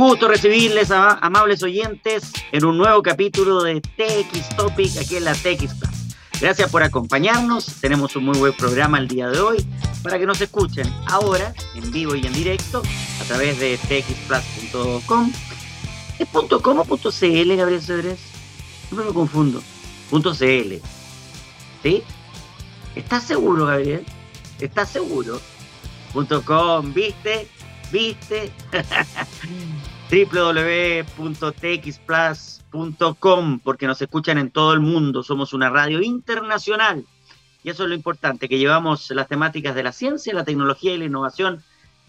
Gusto recibirles, a, amables oyentes, en un nuevo capítulo de TX Topic aquí en la TX Plus. Gracias por acompañarnos. Tenemos un muy buen programa el día de hoy para que nos escuchen ahora, en vivo y en directo, a través de txplus.com. ¿Es .com o .cl, Gabriel Cedrés? No me confundo. .cl. ¿Sí? ¿Estás seguro, Gabriel? ¿Estás seguro? .com, ¿viste? ¿Viste? www.txplus.com porque nos escuchan en todo el mundo. Somos una radio internacional. Y eso es lo importante, que llevamos las temáticas de la ciencia, la tecnología y la innovación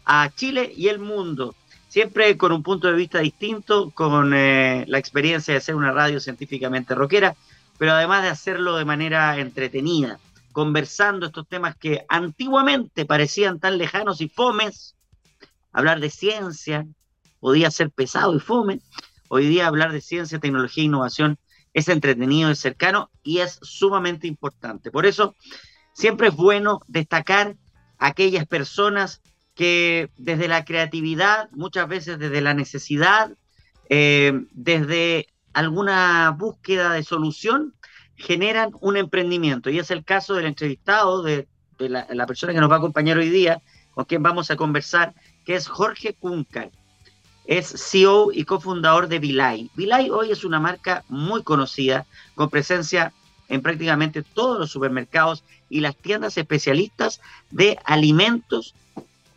a Chile y el mundo. Siempre con un punto de vista distinto, con eh, la experiencia de ser una radio científicamente rockera, pero además de hacerlo de manera entretenida, conversando estos temas que antiguamente parecían tan lejanos y fomes, hablar de ciencia podía ser pesado y fome. Hoy día hablar de ciencia, tecnología e innovación es entretenido, es cercano y es sumamente importante. Por eso, siempre es bueno destacar aquellas personas que desde la creatividad, muchas veces desde la necesidad, eh, desde alguna búsqueda de solución, generan un emprendimiento. Y es el caso del entrevistado, de, la, la, persona que nos va a acompañar hoy día, con quien vamos a conversar, que es Jorge Cuncar. Es CEO y cofundador de Vilay. Vilay hoy es una marca muy conocida, con presencia en prácticamente todos los supermercados y las tiendas especialistas de alimentos,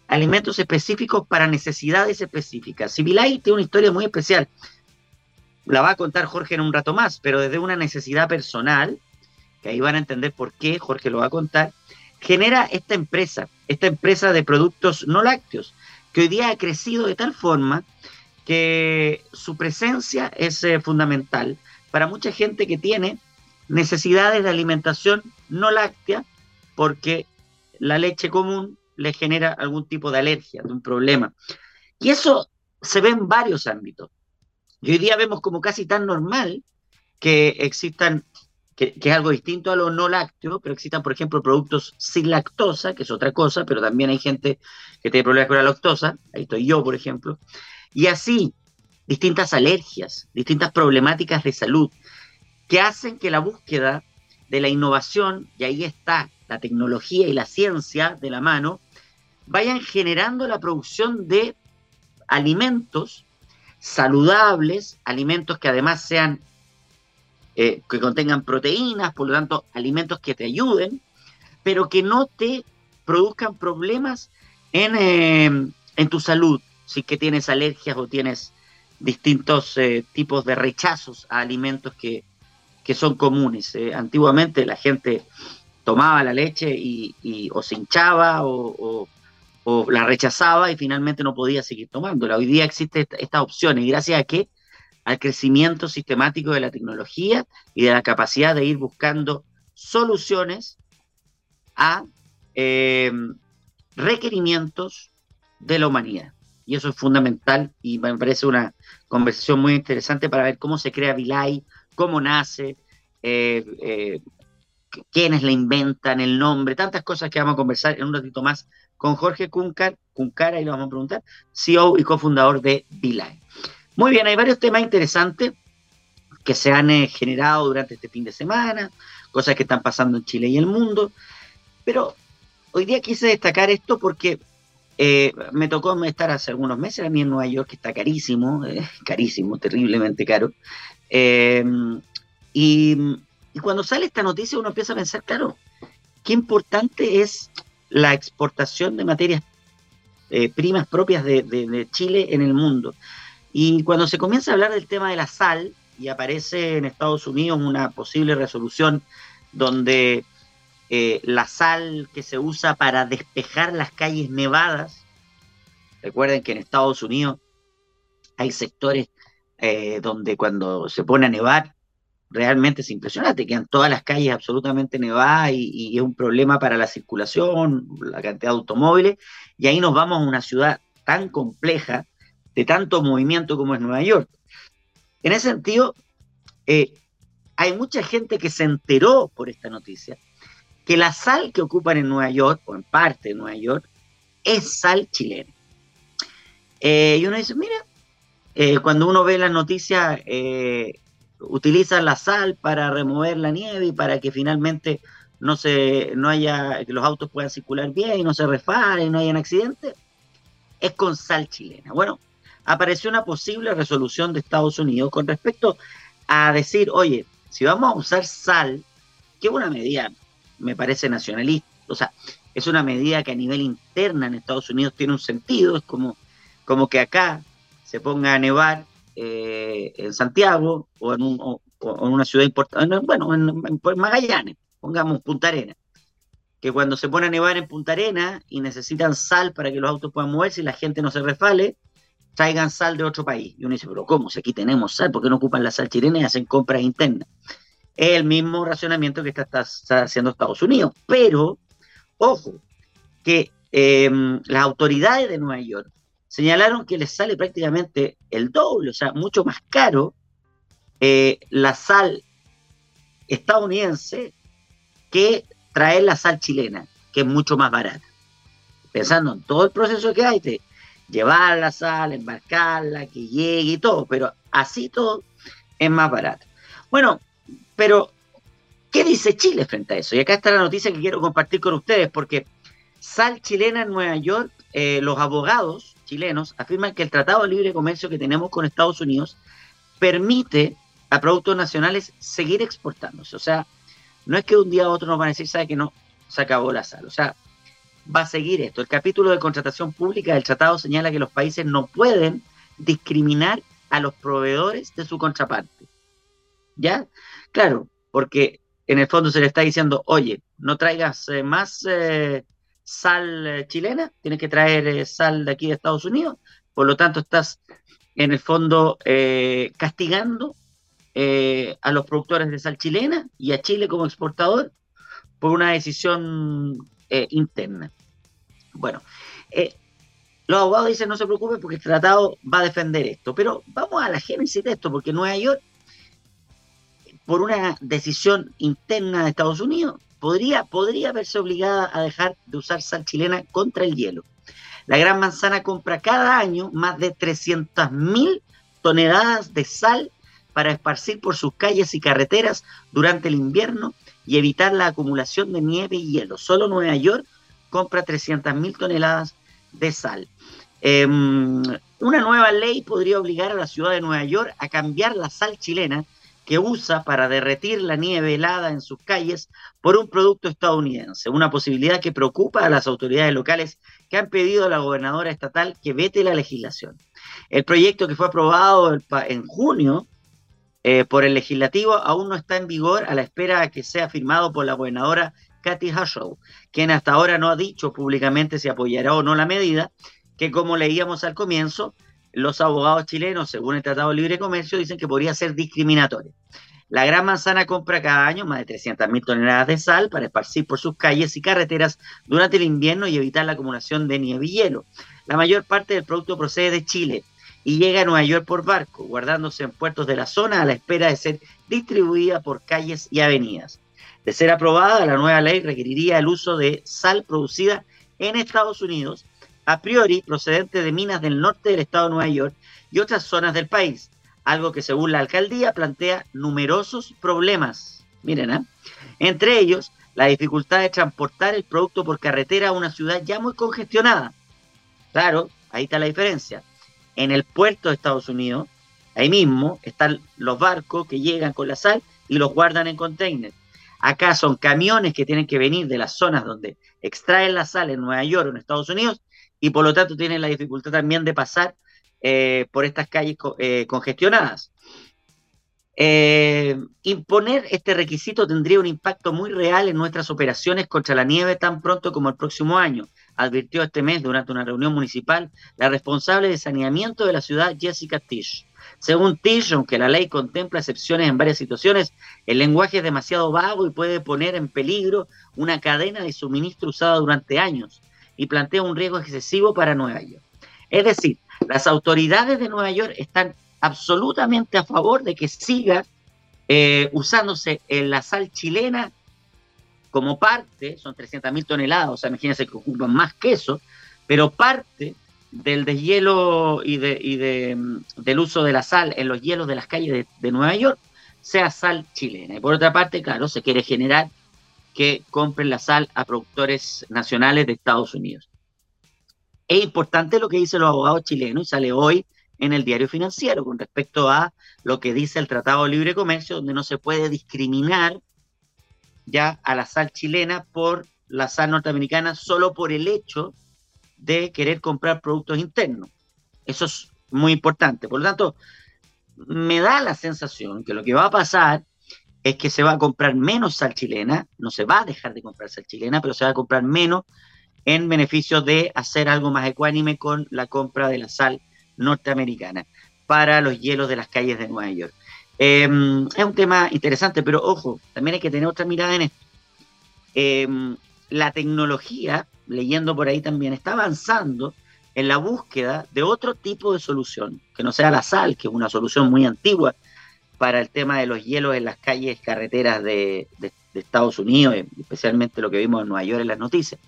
alimentos específicos para necesidades específicas. Y Vilay tiene una historia muy especial. La va a contar Jorge en un rato más, pero desde una necesidad personal, que ahí van a entender por qué Jorge lo va a contar, genera esta empresa, esta empresa de productos no lácteos, que hoy día ha crecido de tal forma que su presencia es eh, fundamental para mucha gente que tiene necesidades de alimentación no láctea porque la leche común le genera algún tipo de alergia, de un problema. Y eso se ve en varios ámbitos. Y hoy día vemos como casi tan normal que existan, que, es algo distinto a lo no lácteo, pero existan, por ejemplo, productos sin lactosa, que es otra cosa, pero también hay gente que tiene problemas con la lactosa, ahí estoy yo, por ejemplo, y así, distintas alergias, distintas problemáticas de salud, que hacen que la búsqueda de la innovación, y ahí está la tecnología y la ciencia de la mano, vayan generando la producción de alimentos saludables, alimentos que además sean, eh, que contengan proteínas, por lo tanto, alimentos que te ayuden, pero que no te produzcan problemas en, eh, en tu salud, si que tienes alergias o tienes distintos eh, tipos de rechazos a alimentos que, son comunes. Eh. Antiguamente la gente tomaba la leche y, o se hinchaba o, la rechazaba y finalmente no podía seguir tomándola. Hoy día existen estas opciones y gracias a qué? Al crecimiento sistemático de la tecnología y de la capacidad de ir buscando soluciones a eh, requerimientos de la humanidad y eso es fundamental y me parece una conversación muy interesante para ver cómo se crea Vilay, cómo nace, eh, eh, quiénes la inventan, el nombre, tantas cosas que vamos a conversar en un ratito más con Jorge Cuncar, Cuncara, y lo vamos a preguntar, CEO y cofundador de Vilay. Muy bien, hay varios temas interesantes que se han eh, generado durante este fin de semana, cosas que están pasando en Chile y el mundo, pero hoy día quise destacar esto porque eh, me tocó estar hace algunos meses a mí en Nueva York, que está carísimo, eh, carísimo, terriblemente caro. Eh, y, cuando sale esta noticia uno empieza a pensar, claro, qué importante es la exportación de materias primas propias de, de, Chile en el mundo. Y cuando se comienza a hablar del tema de la sal y aparece en Estados Unidos una posible resolución donde eh, la sal que se usa para despejar las calles nevadas. Recuerden que en Estados Unidos hay sectores eh, donde cuando se pone a nevar, realmente es impresionante, quedan todas las calles absolutamente nevadas y, es un problema para la circulación, la cantidad de automóviles, y ahí nos vamos a una ciudad tan compleja, de tanto movimiento como es Nueva York. En ese sentido, eh, hay mucha gente que se enteró por esta noticia que la sal que ocupan en Nueva York, o en parte de Nueva York, es sal chilena. Eh, y uno dice, mira, eh, cuando uno ve las noticias, eh, utilizan la sal para remover la nieve y para que finalmente no se, no haya, que los autos puedan circular bien y no se refaren, no hayan accidentes, es con sal chilena. Bueno, apareció una posible resolución de Estados Unidos con respecto a decir, oye, si vamos a usar sal, que es una medida, me parece nacionalista, o sea, es una medida que a nivel interna en Estados Unidos tiene un sentido, es como, como que acá se ponga a nevar eh, en Santiago o en, una ciudad importante, bueno, en, en, Magallanes, pongamos Punta Arena, que cuando se pone a nevar en Punta Arena y necesitan sal para que los autos puedan moverse y la gente no se resfale, traigan sal de otro país. Y uno dice, pero ¿cómo? Si aquí tenemos sal, ¿por qué no ocupan la sal chilena y hacen compras internas? Es el mismo racionamiento que está, haciendo Estados Unidos. Pero, ojo, que em, las autoridades de Nueva York señalaron que les sale prácticamente el doble, o sea, mucho más caro eh, la sal estadounidense que traer la sal chilena, que es mucho más barata. Pensando en todo el proceso que hay de llevar la sal, embarcarla, que llegue y todo, pero así todo es más barato. Bueno, pero ¿qué dice Chile frente a eso? Y acá está la noticia que quiero compartir con ustedes, porque sal chilena en Nueva York, eh, los abogados chilenos afirman que el Tratado de Libre Comercio que tenemos con Estados Unidos permite a productos nacionales seguir exportándose. O sea, no es que un día a otro nos van a decir, sabe que no, se acabó la sal. O sea, va a seguir esto. El capítulo de contratación pública del tratado señala que los países no pueden discriminar a los proveedores de su contraparte. ¿Ya? Claro, porque en el fondo se le está diciendo, oye, no traigas eh, más eh, sal eh, chilena, tienes que traer sal de aquí de Estados Unidos, por lo tanto estás en el fondo castigando a los productores de sal chilena y a Chile como exportador por una decisión eh, interna. Bueno, eh, los abogados dicen no se preocupen porque el tratado va a defender esto, pero vamos a la génesis de esto, porque Nueva York, por una decisión interna de Estados Unidos, podría, podría verse obligada a dejar de usar sal chilena contra el hielo. La Gran Manzana compra cada año más de 300.000 toneladas de sal para esparcir por sus calles y carreteras durante el invierno y evitar la acumulación de nieve y hielo. Solo Nueva York compra 300.000 toneladas de sal. Em, una nueva ley podría obligar a la ciudad de Nueva York a cambiar la sal chilena que usa para derretir la nieve helada en sus calles por un producto estadounidense, una posibilidad que preocupa a las autoridades locales que han pedido a la gobernadora estatal que vete la legislación. El proyecto que fue aprobado en junio eh, por el legislativo aún no está en vigor a la espera de que sea firmado por la gobernadora Kathy Hochul, quien hasta ahora no ha dicho públicamente si apoyará o no la medida, que como leíamos al comienzo, los abogados chilenos, según el Tratado de Libre Comercio, dicen que podría ser discriminatorio. La Gran Manzana compra cada año más de 300.000 toneladas de sal para esparcir por sus calles y carreteras durante el invierno y evitar la acumulación de nieve y hielo. La mayor parte del producto procede de Chile, y llega a Nueva York por barco, guardándose en puertos de la zona a la espera de ser distribuida por calles y avenidas. De ser aprobada, la nueva ley requeriría el uso de sal producida en Estados Unidos, a priori procedente de minas del norte del estado de Nueva York y otras zonas del país, algo que según la alcaldía plantea numerosos problemas. Miren, ¿eh? entre ellos la dificultad de transportar el producto por carretera a una ciudad ya muy congestionada. Claro, ahí está la diferencia en el puerto de Estados Unidos, ahí mismo están los barcos que llegan con la sal y los guardan en containers. Acá son camiones que tienen que venir de las zonas donde extraen la sal en Nueva York o en Estados Unidos y por lo tanto tienen la dificultad también de pasar eh, por estas calles eh, congestionadas. Eh, imponer este requisito tendría un impacto muy real en nuestras operaciones contra la nieve tan pronto como el próximo año, advirtió este mes durante una reunión municipal la responsable de saneamiento de la ciudad, Jessica Tish. Según Tish, aunque la ley contempla excepciones en varias situaciones, el lenguaje es demasiado vago y puede poner en peligro una cadena de suministro usada durante años y plantea un riesgo excesivo para Nueva York. Es decir, las autoridades de Nueva York están absolutamente a favor de que siga eh, usándose la sal chilena como parte, son 300.000 toneladas, o sea, imagínense que ocupan más queso, pero parte del deshielo y, de, y de, del uso de la sal en los hielos de las calles de, Nueva York sea sal chilena. Y por otra parte, claro, se quiere generar que compren la sal a productores nacionales de Estados Unidos. Es importante lo que dicen los abogados chilenos y sale hoy en el diario financiero con respecto a lo que dice el Tratado de Libre Comercio, donde no se puede discriminar ya a la sal chilena por la sal norteamericana solo por el hecho de querer comprar productos internos. Eso es muy importante. Por lo tanto, me da la sensación que lo que va a pasar es que se va a comprar menos sal chilena, no se va a dejar de comprar sal chilena, pero se va a comprar menos en beneficio de hacer algo más ecuánime con la compra de la sal norteamericana para los hielos de las calles de Nueva York. Em, es un tema interesante, pero ojo, también hay que tener otra mirada en esto. Em, la tecnología leyendo por ahí también, está avanzando en la búsqueda de otro tipo de solución, que no sea la sal, que es una solución muy antigua para el tema de los hielos en las calles, carreteras de, Estados Unidos, especialmente lo que vimos en Nueva York en las noticias.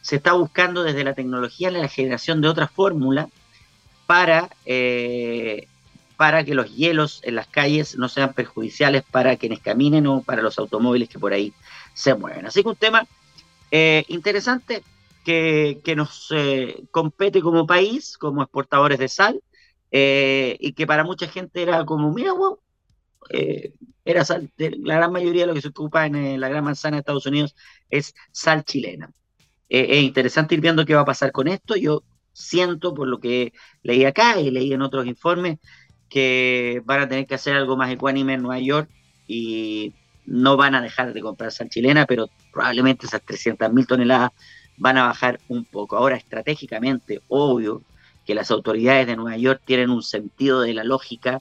Se está buscando desde la tecnología la generación de otra fórmula para, eh, para que los hielos en las calles no sean perjudiciales para quienes caminen o para los automóviles que por ahí se mueven. Así que un tema eh, interesante que, nos eh, compete como país, como exportadores de sal, eh, y que para mucha gente era como, mira, wow, era sal, la gran mayoría de lo que se ocupa en la gran manzana de Estados Unidos es sal chilena. es interesante ir viendo qué va a pasar con esto. Yo siento, por lo que leí acá y leí en otros informes, que van a tener que hacer algo más ecuánime en Nueva York y no van a dejar de comprar sal chilena, pero probablemente esas 300.000 toneladas van a bajar un poco. Ahora, estratégicamente, obvio que las autoridades de Nueva York tienen un sentido de la lógica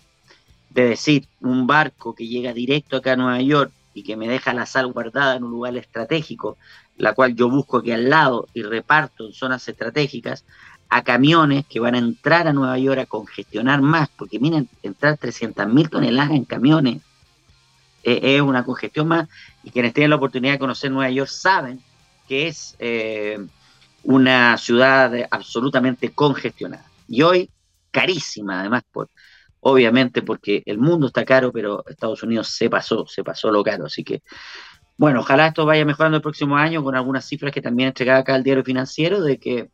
de decir, un barco que llega directo acá a Nueva York y que me deja la sal guardada en un lugar estratégico, la cual yo busco aquí al lado y reparto en zonas estratégicas, a camiones que van a entrar a Nueva York a congestionar más, porque miren, entrar 300.000 toneladas en camiones es una congestión más y quienes tienen la oportunidad de conocer Nueva York saben que es eh, una ciudad absolutamente congestionada. Y hoy carísima, además, por, obviamente porque el mundo está caro, pero Estados Unidos se pasó, se pasó lo caro. Así que, bueno, ojalá esto vaya mejorando el próximo año con algunas cifras que también entregaba acá el diario financiero de que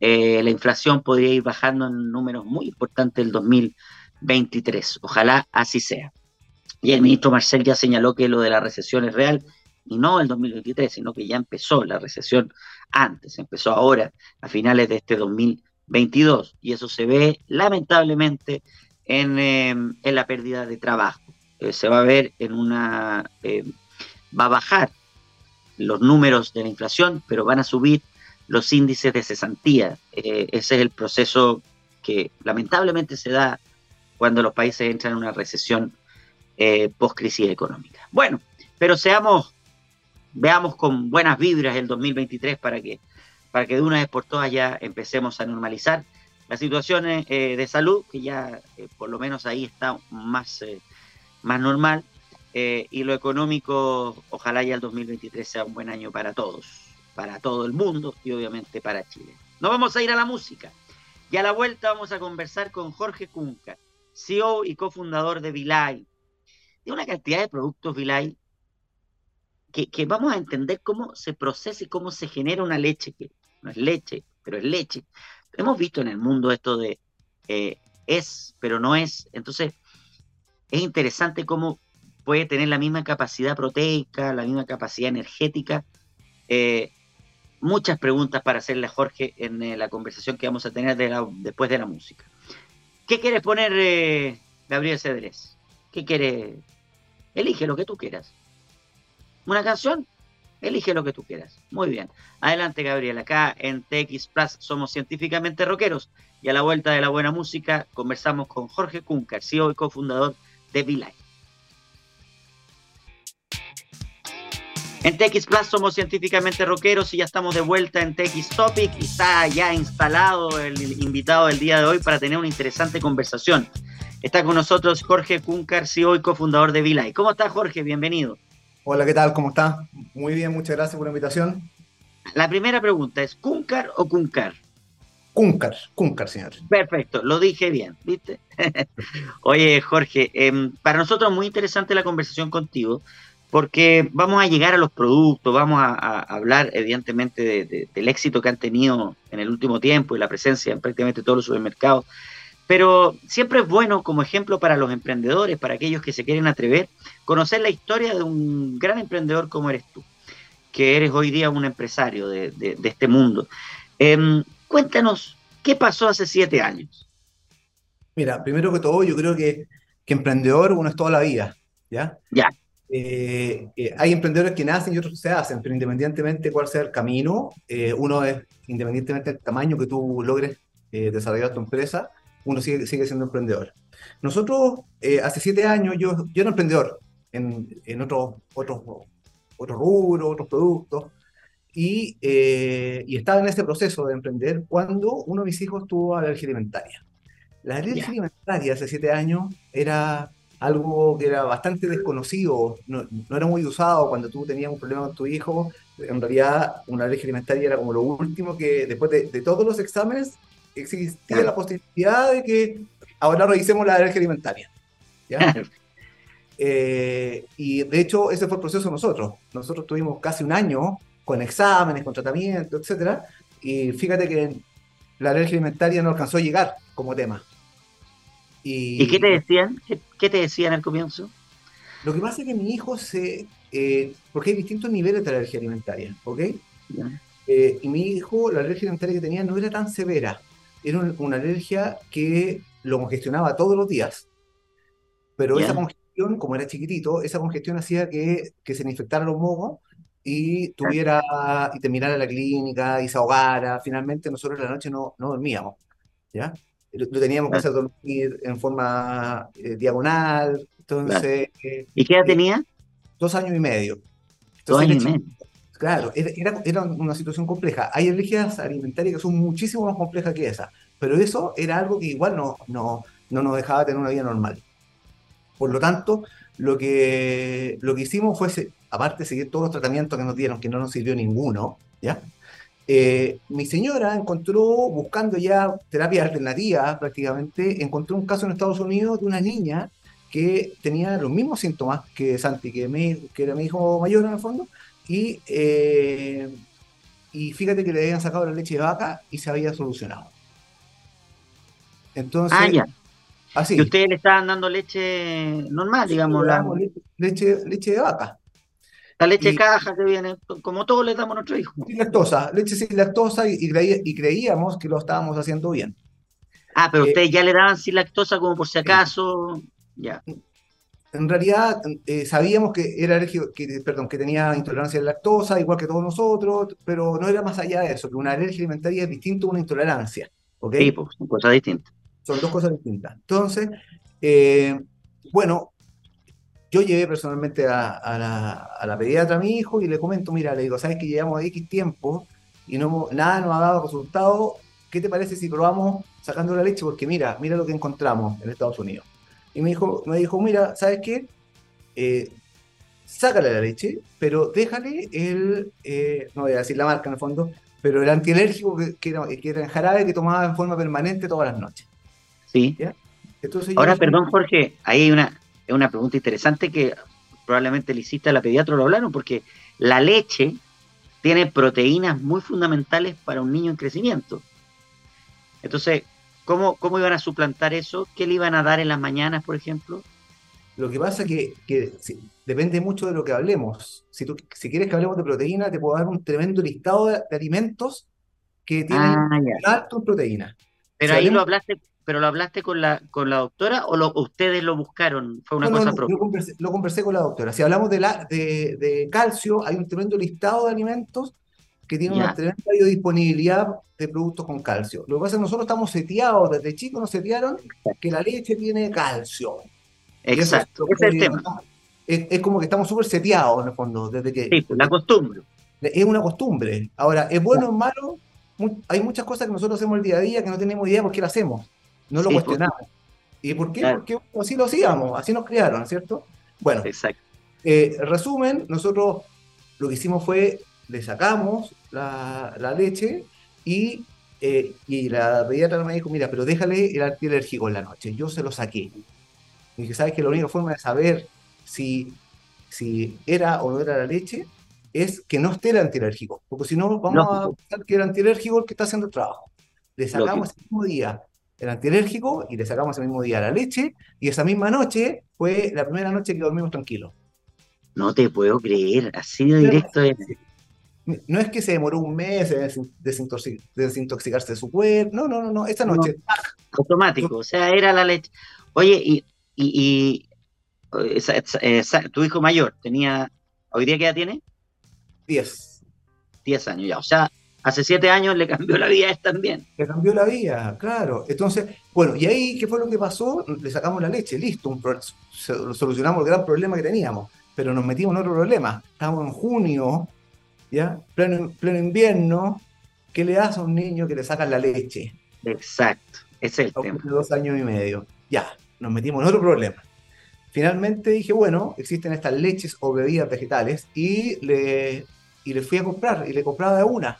eh, la inflación podría ir bajando en números muy importantes el 2023. Ojalá así sea. Y el ministro Marcel ya señaló que lo de la recesión es real y no el 2023, sino que ya empezó la recesión antes, empezó ahora, a finales de este 2022. Y eso se ve lamentablemente en, em, la pérdida de trabajo. Eh, se va a ver en una... Em, va a bajar los números de la inflación, pero van a subir los índices de cesantía. Eh, ese es el proceso que lamentablemente se da cuando los países entran en una recesión eh, post-crisis económica. Bueno, pero seamos, veamos con buenas vibras el 2023 para que, para que de una vez por todas ya empecemos a normalizar la situación eh, de salud, que ya eh, por lo menos ahí está más, más normal, y lo económico, ojalá ya el 2023 sea un buen año para todos, para todo el mundo y obviamente para Chile. Nos vamos a ir a la música. Y a la vuelta vamos a conversar con Jorge Cunca, CEO y cofundador de Vilay, de una cantidad de productos, Vilay, que, vamos a entender cómo se procesa y cómo se genera una leche, que no es leche, pero es leche. Hemos visto en el mundo esto de eh, es, pero no es. Entonces, es interesante cómo puede tener la misma capacidad proteica, la misma capacidad energética. Eh, muchas preguntas para hacerle a Jorge en eh, la conversación que vamos a tener después de la música. ¿Qué quieres poner, Gabriel Cedrés? ¿Qué quieres Elige lo que tú quieras. ¿Una canción? Elige lo que tú quieras. Muy bien. Adelante, Gabriel. Acá en TX Plus somos científicamente rockeros y a la vuelta de la buena música conversamos con Jorge Kunker, CEO y cofundador de V-Life. En TX Plus somos científicamente rockeros y ya estamos de vuelta en TX Topic y está ya instalado el invitado del día de hoy para tener una interesante conversación. Está con nosotros Jorge Cuncar, CEO y cofundador de Vilay. ¿Cómo está Jorge? Bienvenido. Hola, ¿qué tal? ¿Cómo está? Muy bien, muchas gracias por la invitación. La primera pregunta es, ¿Cuncar o Cuncar? Cúncar, Cúncar, señor. Perfecto, lo dije bien, ¿viste? Oye, Jorge, em, para nosotros es muy interesante la conversación contigo, porque vamos a llegar a los productos, vamos a, hablar evidentemente del éxito que han tenido en el último tiempo y la presencia en prácticamente todos los supermercados, pero siempre es bueno como ejemplo para los emprendedores, para aquellos que se quieren atrever, conocer la historia de un gran emprendedor como eres tú, que eres hoy día un empresario de, este mundo. Em, cuéntanos, ¿qué pasó hace siete años? Mira, primero que todo, yo creo que, que emprendedor uno es toda la vida, ¿ya? Ya. Eh, eh, hay emprendedores que nacen y otros se hacen, pero independientemente cuál sea el camino, eh, uno es, independientemente del tamaño que tú logres desarrollar tu empresa, uno sigue, sigue siendo emprendedor. Nosotros, hace siete años, yo, yo era emprendedor en, en otros, otros, otros rubros, otros productos, y, y, estaba en ese proceso de emprender cuando uno de mis hijos tuvo alergia alimentaria. La alergia alimentaria hace siete años era algo que era bastante desconocido, no, no, era muy usado cuando tú tenías un problema con tu hijo. En realidad, una alergia alimentaria era como lo último que, después de, de todos los exámenes, existía la posibilidad de que ahora revisemos la alergia alimentaria. ¿ya? eh, y de hecho, ese fue el proceso de nosotros. Nosotros tuvimos casi un año con exámenes, con tratamiento, etcétera, y fíjate que la alergia alimentaria no alcanzó a llegar como tema. ¿Y, qué te decían? ¿Qué, te decían al comienzo? Lo que pasa es que mi hijo se... Eh, porque hay distintos niveles de alergia alimentaria, ¿ok? Eh, y mi hijo, la alergia alimentaria que tenía no era tan severa. Era una alergia que lo congestionaba todos los días. Pero esa congestión, como era chiquitito, esa congestión hacía que, que se le infectaran los mocos y tuviera y terminara la clínica y se ahogara. Finalmente nosotros en la noche no, no dormíamos, ¿ya? Lo, teníamos que hacer dormir en forma eh, diagonal. Entonces, ¿Y qué edad eh, tenía? Dos años y medio. dos años y medio. Claro, era, era, una situación compleja. Hay alergias alimentarias que son muchísimo más complejas que esa, pero eso era algo que igual no, no, no nos dejaba tener una vida normal. Por lo tanto, lo que, lo que hicimos fue, aparte de seguir todos los tratamientos que nos dieron, que no nos sirvió ninguno, ¿ya? Eh, mi señora encontró, buscando ya terapia alternativa prácticamente, encontró un caso en Estados Unidos de una niña que tenía los mismos síntomas que Santi, que, que era mi hijo mayor en el fondo, y, eh, y fíjate que le habían sacado la leche de vaca y se había solucionado. Entonces, ah, ya. Así. Y ustedes le estaban dando leche normal, digamos. La... leche, leche de vaca. La leche caja que viene, como todos le damos a nuestro hijo. Sin lactosa, leche sin lactosa y, y, creíamos que lo estábamos haciendo bien. Ah, pero eh, ustedes ya le daban sin lactosa como por si acaso, ya. En realidad eh, sabíamos que era alérgico, que, perdón, que tenía intolerancia a la lactosa, igual que todos nosotros, pero no era más allá de eso, que una alergia alimentaria es distinto a una intolerancia. ¿okay? Sí, pues, son cosas distintas. Son dos cosas distintas. Entonces, eh, bueno, yo llevé personalmente a, la, pediatra a mi hijo y le comento, mira, le digo, sabes que llevamos X tiempo y no nada nos ha dado resultado, ¿qué te parece si probamos sacando la leche? Porque mira, mira lo que encontramos en Estados Unidos. Y me dijo, me dijo mira, ¿sabes qué? Eh, sácale la leche, pero déjale el, eh, no voy a decir la marca en el fondo, pero el antialérgico que, era, que era en jarabe que tomaba en forma permanente todas las noches. Sí. Ahora, perdón, Jorge, ahí hay una, es una pregunta interesante que probablemente le hiciste a la pediatra, lo hablaron, porque la leche tiene proteínas muy fundamentales para un niño en crecimiento. Entonces, ¿cómo, cómo iban a suplantar eso? ¿Qué le iban a dar en las mañanas, por ejemplo? Lo que pasa es que, depende mucho de lo que hablemos. Si, tú, si quieres que hablemos de proteína, te puedo dar un tremendo listado de, alimentos que tienen ah, alto en proteína. Pero ahí lo hablaste pero lo hablaste con la, con la doctora o lo, ustedes lo buscaron? ¿Fue una cosa propia? Lo conversé, con la doctora. Si hablamos de, la, de, de calcio, hay un tremendo listado de alimentos que tienen una tremenda biodisponibilidad de productos con calcio. Lo que pasa es que nosotros estamos seteados, desde chicos nos setearon que la leche tiene calcio. Exacto, es, el tema. Es, como que estamos súper seteados en el fondo, desde que... Sí, pues, la costumbre. Es una costumbre. Ahora, ¿es bueno o malo? Hay muchas cosas que nosotros hacemos el día a día que no tenemos idea por qué lo hacemos no lo cuestionamos. ¿Y por qué? Porque así lo hacíamos, así nos criaron, ¿cierto? Bueno, Exacto. Eh, resumen, nosotros lo que hicimos fue, le sacamos la, leche y eh, y la pediatra me dijo, mira, pero déjale el antialérgico en la noche. Yo se lo saqué. Y dije, ¿sabes que La única forma de saber si, si era o no era la leche es que no esté el antialérgico. Porque si no, vamos a pensar que el antialérgico es el que está haciendo el trabajo. Le sacamos ese mismo día el antialérgico y le sacamos ese mismo día la leche. Y esa misma noche fue la primera noche que dormimos tranquilos. No te puedo creer, así de directo. No es que se demoró un mes en desintoxicarse de su cuerpo. No, no, no, no. Esta noche. automático, o sea, era la leche. Oye, y, y, tu hijo mayor tenía. ¿Hoy día qué edad tiene? Diez. Diez años ya. O sea, hace siete años le cambió la vida a él también. Le cambió la vida, claro. Entonces, bueno, y ahí, ¿qué fue lo que pasó? Le sacamos la leche, listo, un solucionamos el gran problema que teníamos, pero nos metimos en otro problema. Estábamos en junio ¿ya? Pleno, pleno invierno, ¿qué le das a un niño que le sacan la leche? Exacto, es el tema. dos años y medio. Ya, nos metimos en otro problema. Finalmente dije, bueno, existen estas leches o bebidas vegetales y le, y le fui a comprar y le compraba de una.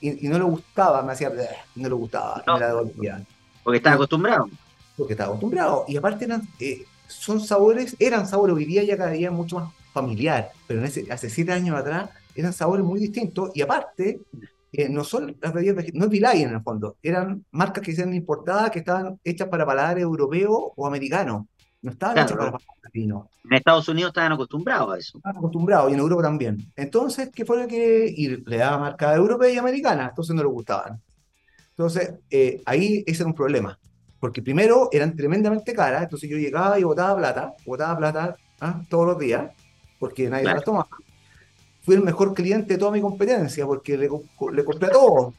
Y, no le gustaba, me hacía, no le gustaba, no, me la devolvía. Porque estaba acostumbrado. Porque estaba acostumbrado. Y aparte eran, eh, son sabores, eran sabores, hoy día ya cada día mucho más familiar, pero en ese, hace siete años atrás eran sabores muy distintos y aparte, eh, no son las bebidas no es Vilay en el fondo, eran marcas que se han importadas que estaban hechas para paladares europeo o americano, no estaban hechas para paladares latinos. En Estados Unidos estaban acostumbrados a eso. Estaban acostumbrados y en Europa también. Entonces, ¿qué fue lo que y le daba marca europea y americana? Entonces no le gustaban. Entonces, eh, ahí ese era un problema. Porque primero eran tremendamente caras, entonces yo llegaba y botaba plata, botaba plata ¿ah? todos los días, porque nadie las tomaba fui el mejor cliente de toda mi competencia porque le, le compré todo.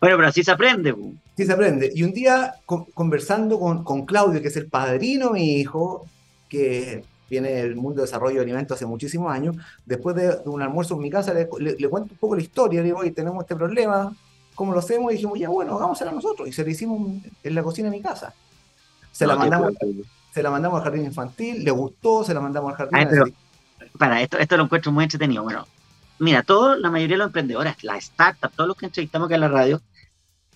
Bueno, pero así se aprende. Sí se aprende. Y un día conversando con, con, Claudio, que es el padrino de mi hijo, que viene del mundo de desarrollo de alimentos hace muchísimos años, después de, un almuerzo en mi casa, le, le, cuento un poco la historia, le digo, oye, tenemos este problema, ¿cómo lo hacemos? Y dijimos, ya bueno, hagámoslo nosotros. Y se lo hicimos en la cocina de mi casa. Se, la, mandamos, se la mandamos al jardín infantil, le gustó, se la mandamos al jardín para, esto, esto lo encuentro muy entretenido. Bueno, mira, todo, la mayoría de los emprendedores, las startups, todos los que entrevistamos acá en la radio,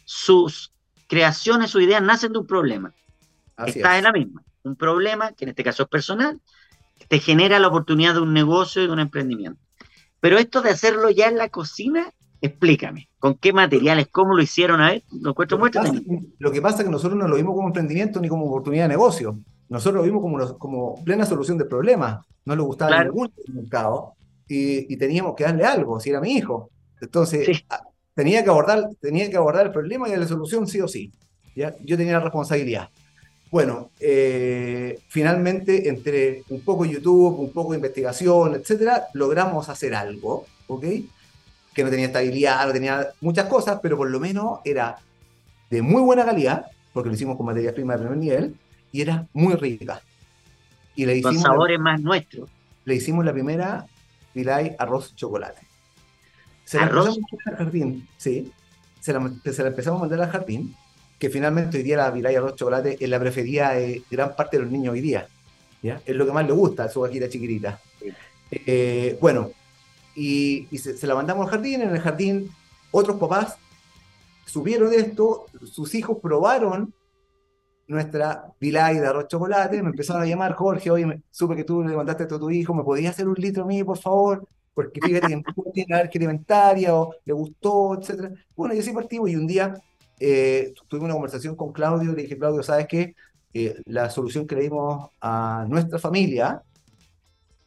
sus creaciones, sus ideas nacen de un problema. Está en la misma. Un problema, que en este caso es personal, te genera la oportunidad de un negocio y de un emprendimiento. Pero esto de hacerlo ya en la cocina, explícame, ¿con qué materiales, cómo lo hicieron a él? Lo encuentro muy entretenido. Lo que pasa es que nosotros no lo vimos como emprendimiento ni como oportunidad de negocio. Nosotros lo vimos como, como plena solución del problema. No le gustaba ningún mercado y, teníamos que darle algo, si era mi hijo. Entonces, ah, tenía, que abordar, tenía que abordar el problema y darle solución sí o sí. ¿ya? Yo tenía la responsabilidad. Bueno, eh, finalmente, entre un poco YouTube, un poco de investigación, etcétera, logramos hacer algo, ¿ok? Que no tenía estabilidad, no tenía muchas cosas, pero por lo menos era de muy buena calidad, porque lo hicimos con materias primas de primer nivel, y era muy rica. Y le hicimos. Con sabores más nuestros. Le hicimos la primera Vilay arroz chocolate. Se la ¿Arroz? empezamos a mandar al jardín, sí. Se la, empezamos a mandar al jardín, que finalmente hoy día la Vilay arroz chocolate es la preferida de gran parte de los niños hoy día. ¿ya? Es lo que más le gusta, su vaquita chiquitita. Eh, bueno, y, se, se, la mandamos al jardín. En el jardín, otros papás subieron esto, sus hijos probaron nuestra Vilay de arroz chocolate, me empezaron a llamar, Jorge, me, supe que tú le mandaste esto a tu hijo, ¿me podías hacer un litro a mí, por favor? Porque fíjate que tiene alergia alimentaria, o le gustó, etcétera. Bueno, yo sí partimos y un día eh, tuve una conversación con Claudio, le dije, Claudio, ¿sabes qué? Eh, la solución que le dimos a nuestra familia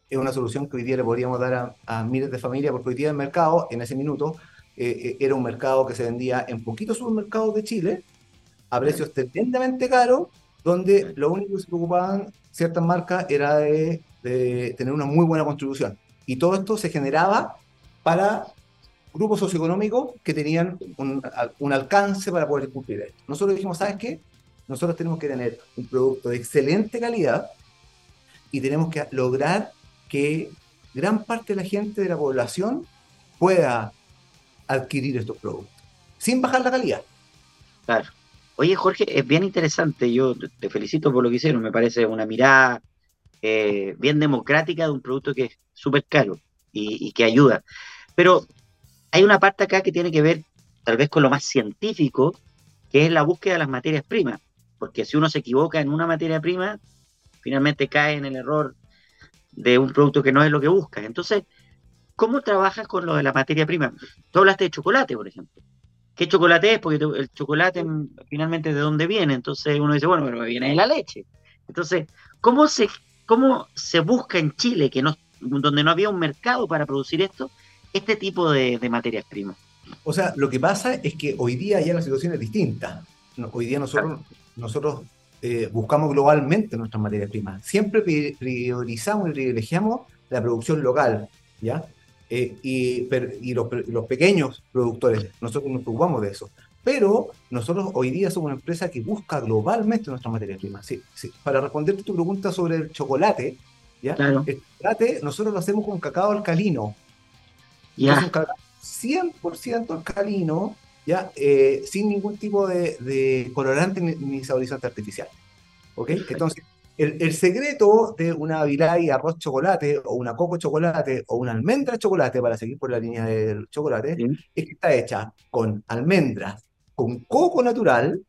es una solución que hoy día le podríamos dar a, miles de familias, porque hoy día el mercado, en ese minuto, eh, era un mercado que se vendía en poquitos supermercados de Chile, a precios tremendamente caros, donde lo único que se preocupaban ciertas marcas era de, tener una muy buena contribución. Y todo esto se generaba para grupos socioeconómicos que tenían un, alcance para poder cumplir esto. Nosotros dijimos, ¿sabes qué? Nosotros tenemos que tener un producto de excelente calidad y tenemos que lograr que gran parte de la gente de la población pueda adquirir estos productos, sin bajar la calidad. Claro. Oye, Jorge, es bien interesante. Yo te felicito por lo que hicieron. Me parece una mirada eh, bien democrática de un producto que es súper caro y, que ayuda. Pero hay una parte acá que tiene que ver tal vez con lo más científico, que es la búsqueda de las materias primas. Porque si uno se equivoca en una materia prima, finalmente cae en el error de un producto que no es lo que buscas. Entonces, ¿cómo trabajas con lo de la materia prima? Tú hablaste de chocolate, por ejemplo. ¿Qué chocolate es? Porque el chocolate finalmente de dónde viene. Entonces uno dice, bueno, pero viene de la leche. Entonces, ¿cómo se, cómo se busca en Chile, que no, donde no había un mercado para producir esto, este tipo de, materias primas? O sea, lo que pasa es que hoy día ya la situación es distinta. Hoy día nosotros, nosotros eh, buscamos globalmente nuestras materias primas. Siempre priorizamos y privilegiamos la producción local, ¿ya? Eh, y, y los, los, pequeños productores, nosotros nos preocupamos de eso. Pero nosotros hoy día somos una empresa que busca globalmente nuestras materias primas. Sí, sí. Para responderte tu pregunta sobre el chocolate, ¿ya? el chocolate nosotros lo hacemos con cacao alcalino. Ya. Es un cacao 100% alcalino, ¿ya? Eh, sin ningún tipo de, de colorante ni, ni, saborizante artificial. ¿Ok? Entonces, el, secreto de una Vilay arroz chocolate, o una coco chocolate, o una almendra chocolate, para seguir por la línea del chocolate, es que está hecha con almendras, con coco natural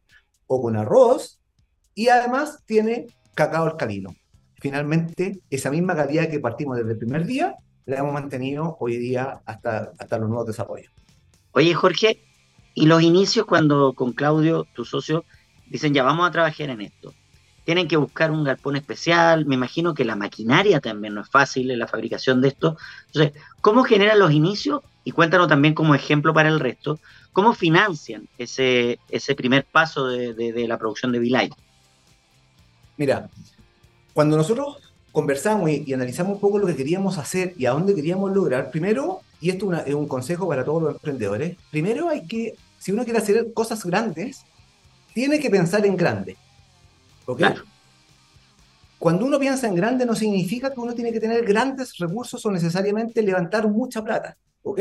o con arroz, y además tiene cacao alcalino. Finalmente, esa misma calidad que partimos desde el primer día, la hemos mantenido hoy día hasta, hasta los nuevos desarrollos. Oye, Jorge, ¿y los inicios cuando con Claudio, tu socio, dicen ya vamos a trabajar en esto? tienen que buscar un galpón especial, me imagino que la maquinaria también no es fácil en la fabricación de esto. Entonces, ¿cómo generan los inicios? Y cuéntanos también como ejemplo para el resto, ¿cómo financian ese, ese primer paso de, la producción de Vilay? Mira, cuando nosotros conversamos y, analizamos un poco lo que queríamos hacer y a dónde queríamos lograr, primero, y esto es un consejo para todos los emprendedores, primero hay que, si uno quiere hacer cosas grandes, tiene que pensar en grande. Cuando uno piensa en grande no significa que uno tiene que tener grandes recursos o necesariamente levantar mucha plata. ¿Ok?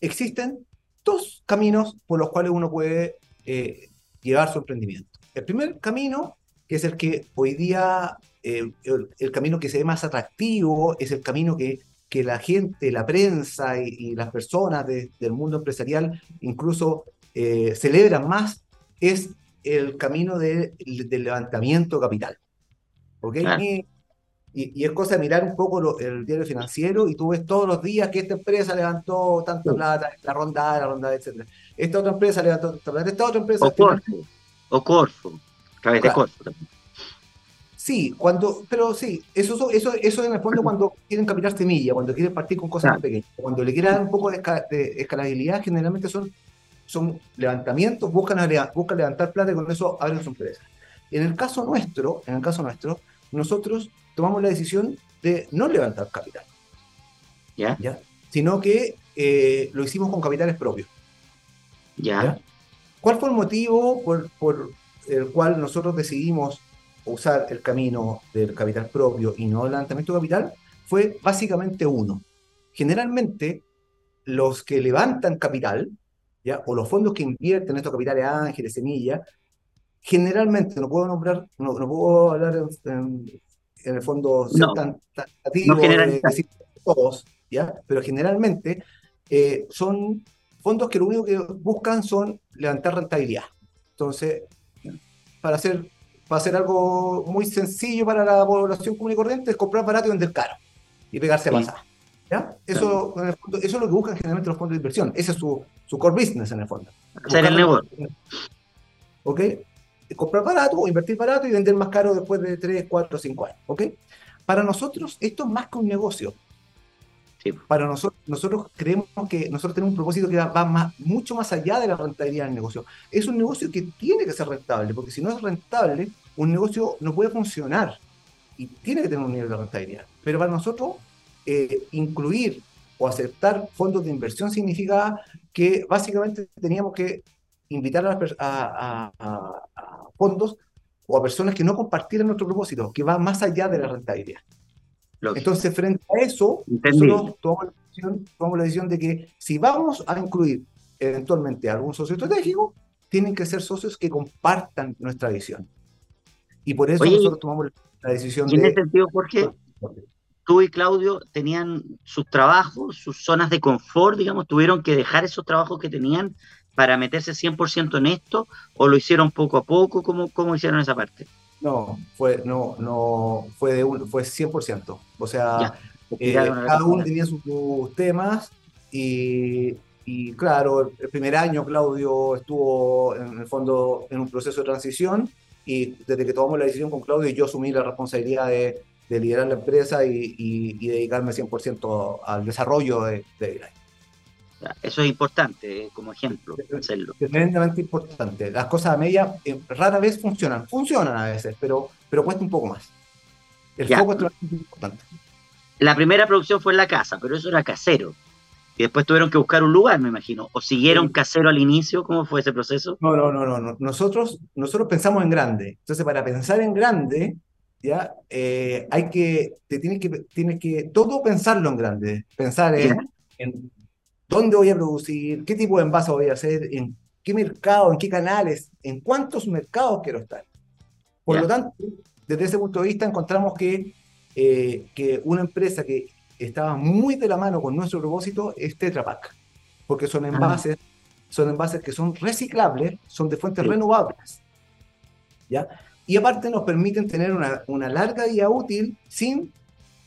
Existen dos caminos por los cuales uno puede eh, llevar su emprendimiento. El primer camino, que es el que hoy día, eh, el, camino que se ve más atractivo, es el camino que, que la gente, la prensa y, las personas del mundo empresarial incluso eh, celebran más, es el camino de, del levantamiento capital. ¿Ok? Y, es cosa de mirar un poco el diario financiero y tú ves todos los días que esta empresa levantó tanta plata, la ronda, la ronda, etc. Esta otra empresa levantó tanta plata, esta otra empresa... O Corfo, o Corfo, través de también. Sí, cuando, pero sí, eso, eso, eso en el fondo cuando quieren capital semilla, cuando quieren partir con cosas pequeñas, cuando le quieren dar un poco de, de escalabilidad, generalmente son son levantamientos, buscan, buscan levantar plata y con eso abren su empresa. En el caso nuestro, en el caso nuestro, nosotros tomamos la decisión de no levantar capital. ¿Ya? Sino que eh, lo hicimos con capitales propios. ¿Ya? ¿Cuál fue el motivo por, por, el cual nosotros decidimos usar el camino del capital propio y no el levantamiento de capital? Fue básicamente uno. Generalmente, los que levantan capital o los fondos que invierten estos capitales ángeles, semillas, generalmente, no puedo nombrar, no, puedo hablar en, el fondo ser tan, todos, ¿ya? pero generalmente eh, son fondos que lo único que buscan son levantar rentabilidad. Entonces, para hacer, para hacer algo muy sencillo para la población común y corriente es comprar barato y vender caro y pegarse a pasar. Eso, eso es lo que buscan generalmente los fondos de inversión. Ese es su, su core business en el fondo. Hacer el negocio. ¿Ok? Comprar barato o invertir barato y vender más caro después de 3, 4, 5 años. ¿Ok? Para nosotros esto es más que un negocio. Para nosotros, nosotros creemos que nosotros tenemos un propósito que va más, mucho más allá de la rentabilidad del negocio. Es un negocio que tiene que ser rentable, porque si no es rentable, un negocio no puede funcionar y tiene que tener un nivel de rentabilidad. Pero para nosotros eh, incluir o aceptar fondos de inversión significa que básicamente teníamos que invitar a, fondos o a personas que no compartieran nuestro propósito, que va más allá de la rentabilidad. Entonces, frente a eso, nosotros tomamos la, decisión, tomamos la, decisión, de que si vamos a incluir eventualmente algún socio estratégico, tienen que ser socios que compartan nuestra visión. Y por eso nosotros tomamos la decisión de... En ese sentido, ¿por qué? tú y Claudio tenían sus trabajos, sus zonas de confort, digamos, tuvieron que dejar esos trabajos que tenían para meterse 100% en esto o lo hicieron poco a poco? ¿Cómo, cómo hicieron esa parte? No, fue, no, no, fue, de un, fue 100%. O sea, eh, cada uno tenía sus, temas y, y, claro, el primer año Claudio estuvo en el fondo en un proceso de transición y desde que tomamos la decisión con Claudio yo asumí la responsabilidad de, de liderar la empresa y, y, dedicarme 100% al desarrollo de, de eso es importante, eh, como ejemplo, hacerlo. Tremendamente importante. Las cosas a media eh, rara vez funcionan. Funcionan a veces, pero, pero cuesta un poco más. El foco es importante. La primera producción fue en la casa, pero eso era casero. Y después tuvieron que buscar un lugar, me imagino. ¿O siguieron casero al inicio? ¿Cómo fue ese proceso? No, no, no, no. Nosotros, nosotros pensamos en grande. Entonces, para pensar en grande, ya eh, hay que, te tienes que, tienes que todo pensarlo en grande. Pensar en, en dónde voy a producir, qué tipo de envase voy a hacer, en qué mercado, en qué canales, en cuántos mercados quiero estar. Por lo tanto, desde ese punto de vista encontramos que, eh, que una empresa que estaba muy de la mano con nuestro propósito es Tetra Pak, porque son envases, son envases que son reciclables, son de fuentes renovables. ¿ya? Y aparte nos permiten tener una, una larga vida útil sin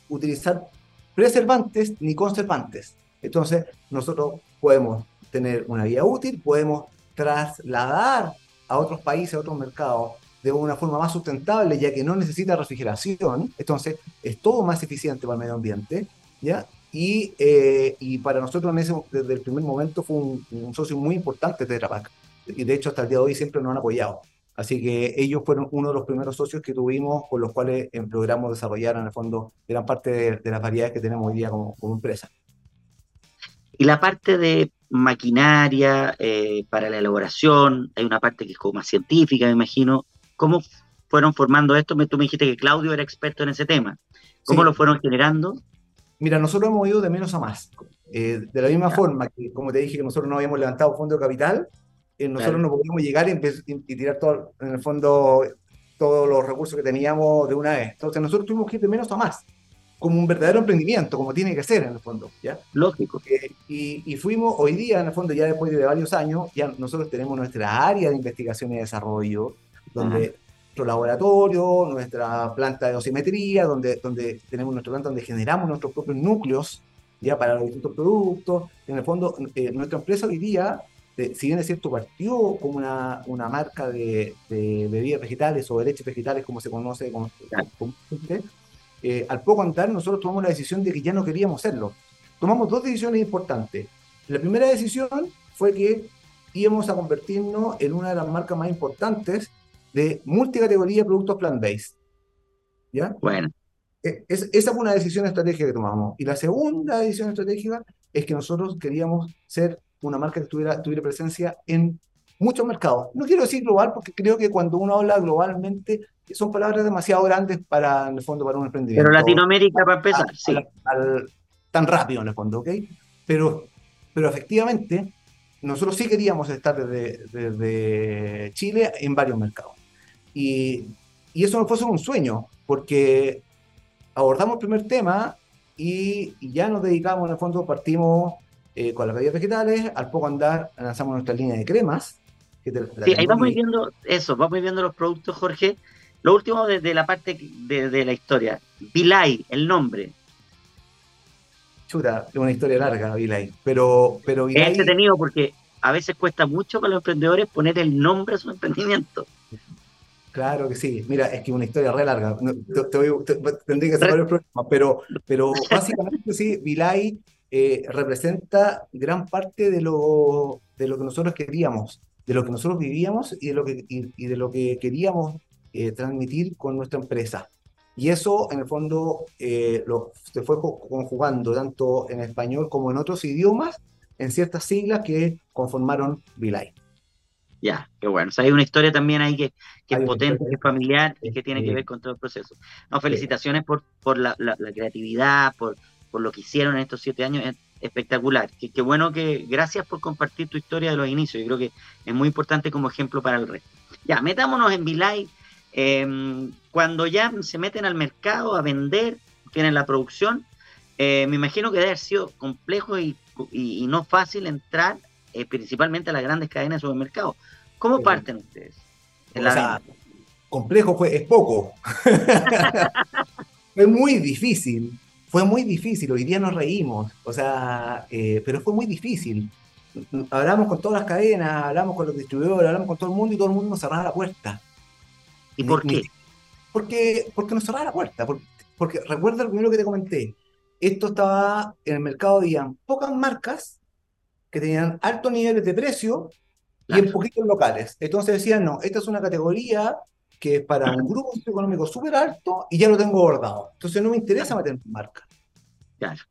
utilizar preservantes ni conservantes. Entonces, nosotros podemos tener una vía útil, podemos trasladar a otros países, a otros mercados, de una forma más sustentable, ya que no necesita refrigeración, entonces es todo más eficiente para el medio ambiente, ¿ya? Y, eh, y para nosotros en ese, desde el primer momento fue un, socio muy importante de Trapac, y de hecho hasta el día de hoy siempre nos han apoyado. Así que ellos fueron uno de los primeros socios que tuvimos con los cuales logramos desarrollar en el fondo gran parte de, las variedades que tenemos hoy día como, como empresa. Y la parte de maquinaria eh, para la elaboración, hay una parte que es como más científica, me imagino. ¿Cómo fueron formando esto? Tú me dijiste que Claudio era experto en ese tema. ¿Cómo lo fueron generando? Mira, nosotros hemos ido de menos a más. Eh, de la misma forma que, como te dije, que nosotros no habíamos levantado fondo de capital, eh, nosotros no podíamos llegar y, tirar todo, en el fondo todos los recursos que teníamos de una vez. Entonces nosotros tuvimos que ir de menos a más como un verdadero emprendimiento, como tiene que ser en el fondo, ¿ya? Lógico. Eh, y, fuimos hoy día, en el fondo, ya después de varios años, ya nosotros tenemos nuestra área de investigación y desarrollo, donde nuestro laboratorio, nuestra planta de dosimetría, donde, donde tenemos nuestra planta donde generamos nuestros propios núcleos, ya para los distintos productos. En el fondo, eh, nuestra empresa hoy día, eh, si bien es cierto, partió como una, una marca de, de, bebidas vegetales o de leches vegetales, como se conoce como, eh, al poco andar nosotros tomamos la decisión de que ya no queríamos hacerlo. Tomamos dos decisiones importantes. La primera decisión fue que íbamos a convertirnos en una de las marcas más importantes de multicategoría de productos plant-based. ¿Ya? Bueno. E, esa fue una decisión estratégica que tomamos. Y la segunda decisión estratégica es que nosotros queríamos ser una marca que tuviera, tuviera presencia en muchos mercados. No quiero decir global porque creo que cuando uno habla globalmente son palabras demasiado grandes para, en el fondo, para un emprendimiento. Pero Latinoamérica, para empezar, sí. tan rápido, en el fondo, ¿ok? Pero, pero efectivamente, nosotros sí queríamos estar desde, desde Chile en varios mercados. Y, y eso no fue solo un sueño, porque abordamos el primer tema y, ya nos dedicamos, en el fondo, partimos eh, con las bebidas vegetales, al poco andar lanzamos nuestra línea de cremas. Sí, ahí vamos viendo eso, vamos viendo los productos, Jorge, lo último de, la parte de, la historia. Vilay, el nombre. Chuta, es una historia larga, Vilay. Pero, pero Es entretenido porque a veces cuesta mucho para los emprendedores poner el nombre a su emprendimiento. Claro que sí. Mira, es que es una historia re larga. tendría que hacer varios problemas, pero, pero básicamente sí, Vilay eh, representa gran parte de lo, de lo que nosotros queríamos, de lo que nosotros vivíamos y de lo que, y de lo que queríamos eh, transmitir con nuestra empresa. Y eso, en el fondo, eh, lo, se fue conjugando tanto en español como en otros idiomas, en ciertas siglas que conformaron Vilay. Ya, qué bueno. O sea, hay una historia también ahí que, que es potente, que es familiar y que tiene que ver con todo el proceso. No, felicitaciones por, por la, la, creatividad, por, por lo que hicieron en estos siete años. Es espectacular. Qué, qué bueno que. Gracias por compartir tu historia de los inicios. Yo creo que es muy importante como ejemplo para el resto. Ya, metámonos en Vilay Em, cuando ya se meten al mercado a vender, tienen la producción, eh, me imagino que debe haber sido complejo y, no fácil entrar eh, principalmente a las grandes cadenas de supermercados. ¿Cómo parten ustedes? o sea, complejo fue, es poco. fue muy difícil, fue muy difícil. Hoy día nos reímos, o sea, eh, pero fue muy difícil. Hablamos con todas las cadenas, hablamos con los distribuidores, hablamos con todo el mundo y todo el mundo nos cerraba la puerta. ¿Y por qué? Porque, porque nos cerraba la puerta. Porque, porque recuerda lo primero que te comenté. Esto estaba en el mercado, habían pocas marcas que tenían altos niveles de precio y en poquitos locales. Entonces decían, no, esta es una categoría que es para un grupo económico súper alto y ya lo tengo bordado. Entonces no me interesa meter marca. Claro.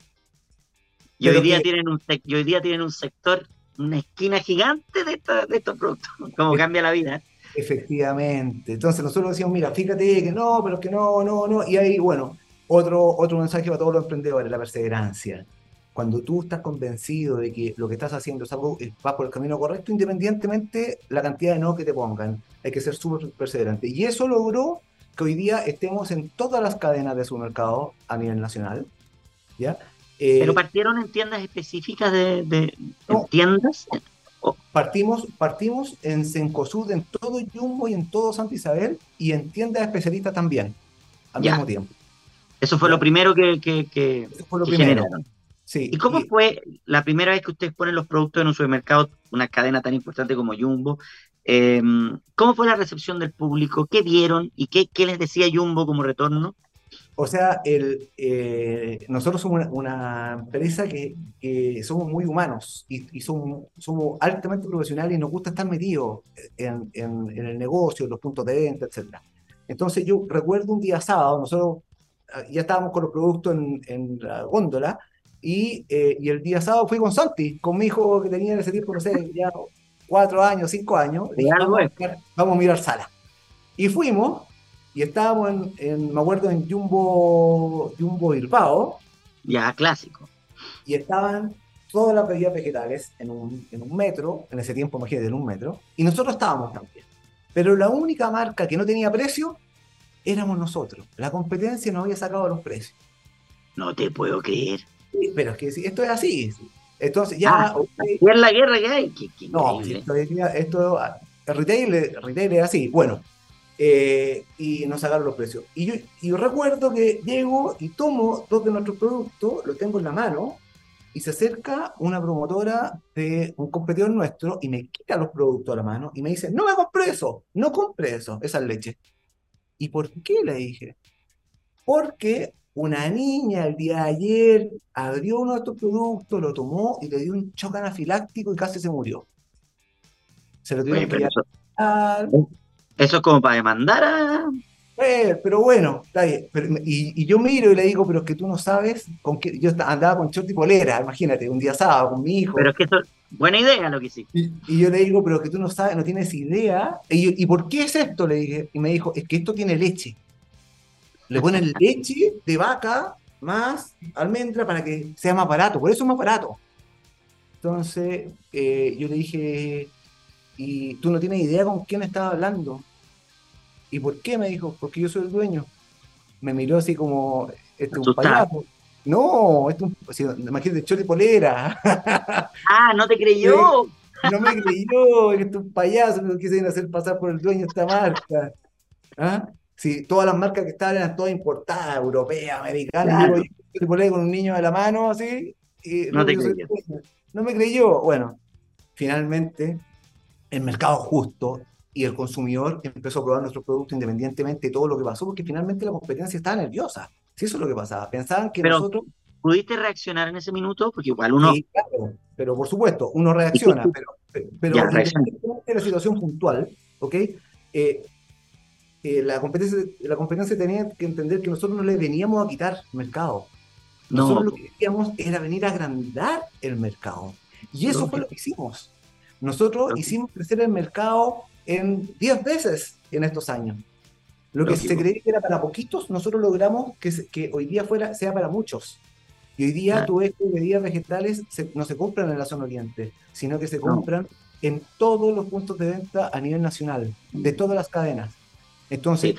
Y hoy, día tienen un, y hoy día tienen un sector, una esquina gigante de, de estos productos. Cómo cambia la vida. Efectivamente. Entonces nosotros decíamos, mira, fíjate que no, pero que no, no, no. Y ahí, bueno, otro, otro mensaje para todos los emprendedores, la perseverancia. Cuando tú estás convencido de que lo que estás haciendo es algo, va por el camino correcto, independientemente la cantidad de no que te pongan, hay que ser súper perseverante. Y eso logró que hoy día estemos en todas las cadenas de su mercado a nivel nacional. ¿ya? Eh, ¿Pero partieron en tiendas específicas de, tiendas? Partimos, partimos en Cencosud, en todo Jumbo y en todo Santa Isabel y en tiendas especialistas también, al mismo tiempo. Eso fue lo primero que, que, fue lo primero. Sí, ¿Y cómo fue la primera vez que ustedes ponen los productos en un supermercado, una cadena tan importante como Jumbo? Em, ¿Cómo fue la recepción del público? ¿Qué vieron y qué, qué les decía Jumbo como retorno? O sea, el, eh, nosotros somos una, empresa que, somos muy humanos y, somos, somos, altamente profesionales y nos gusta estar metidos en, el negocio, en los puntos de venta, etc. Entonces yo recuerdo un día sábado, nosotros ah, ya estábamos con los productos en, la góndola y, eh, y, el día sábado fui con Santi, con mi hijo que tenía en ese tiempo, no sé, ya cuatro años, cinco años. vamos, vamos a mirar sala. Y fuimos y estábamos en, me acuerdo, en Jumbo, Jumbo Bilbao. Ya, clásico. Y estaban todas las bebidas vegetales en un, en un metro, en ese tiempo, imagínate, en un metro, y nosotros estábamos también. Pero la única marca que no tenía precio éramos nosotros. La competencia nos había sacado los precios. No te puedo creer. Pero es que esto es así. Entonces ya... Ah, es la guerra que hay. no, esto, esto, retail, retail es así. Bueno, eh, y nos sacaron los precios. Y yo, yo, recuerdo que llego y tomo dos de nuestros productos, los tengo en la mano, y se acerca una promotora de un competidor nuestro y me quita los productos a la mano y me dice, no me compré eso, no compré eso, esa leche. ¿Y por qué? Le dije. Porque una niña el día de ayer abrió uno de estos productos, lo tomó y le dio un choque anafiláctico y casi se murió. Se lo tuvieron que eso es como para demandar a... Eh, pero bueno, y, yo miro y le digo, pero es que tú no sabes con qué. Yo andaba con short y polera, imagínate, un día sábado con mi hijo. Pero es que eso, buena idea lo que sí. Y, yo le digo, pero es que tú no sabes, no tienes idea. Y, ¿Y por qué es esto? Le dije. Y me dijo, es que esto tiene leche. Le ponen leche de vaca más almendra para que sea más barato. Por eso es más barato. Entonces, eh, yo le dije, y tú no tienes idea con quién estaba hablando. ¿Y por qué? Me dijo, porque yo soy el dueño. Me miró así como, este es un payaso. No, este es un, imagínate, chole polera. Ah, no te creyó. No me creyó, este es un payaso, me quise hacer pasar por el dueño de esta marca. ¿Ah? Sí, todas las marcas que estaban eran todas importadas, europeas, americanas. Yo, con un niño de la mano, así. Y no, te creyó. no me creyó. Bueno, finalmente el mercado justo y el consumidor empezó a probar nuestro producto independientemente de todo lo que pasó, porque finalmente la competencia estaba nerviosa. Si eso es lo que pasaba. Pensaban que nosotros. ¿Pudiste reaccionar en ese minuto? Porque igual uno. Sí, claro, pero por supuesto, uno reacciona, pero, pero la situación puntual, ¿ok? Eh, eh, la, competencia, la competencia tenía que entender que nosotros no le veníamos a quitar mercado. Nosotros lo que queríamos era venir a agrandar el mercado. Y eso fue lo que hicimos. Nosotros hicimos crecer el mercado en 10 veces en estos años. Lo que se creía que era para poquitos, nosotros logramos que, que hoy día fuera, sea para muchos. Y hoy día tú ves que bebidas vegetales no se compran en la zona oriente, sino que se compran en todos los puntos de venta a nivel nacional, de todas las cadenas. Entonces,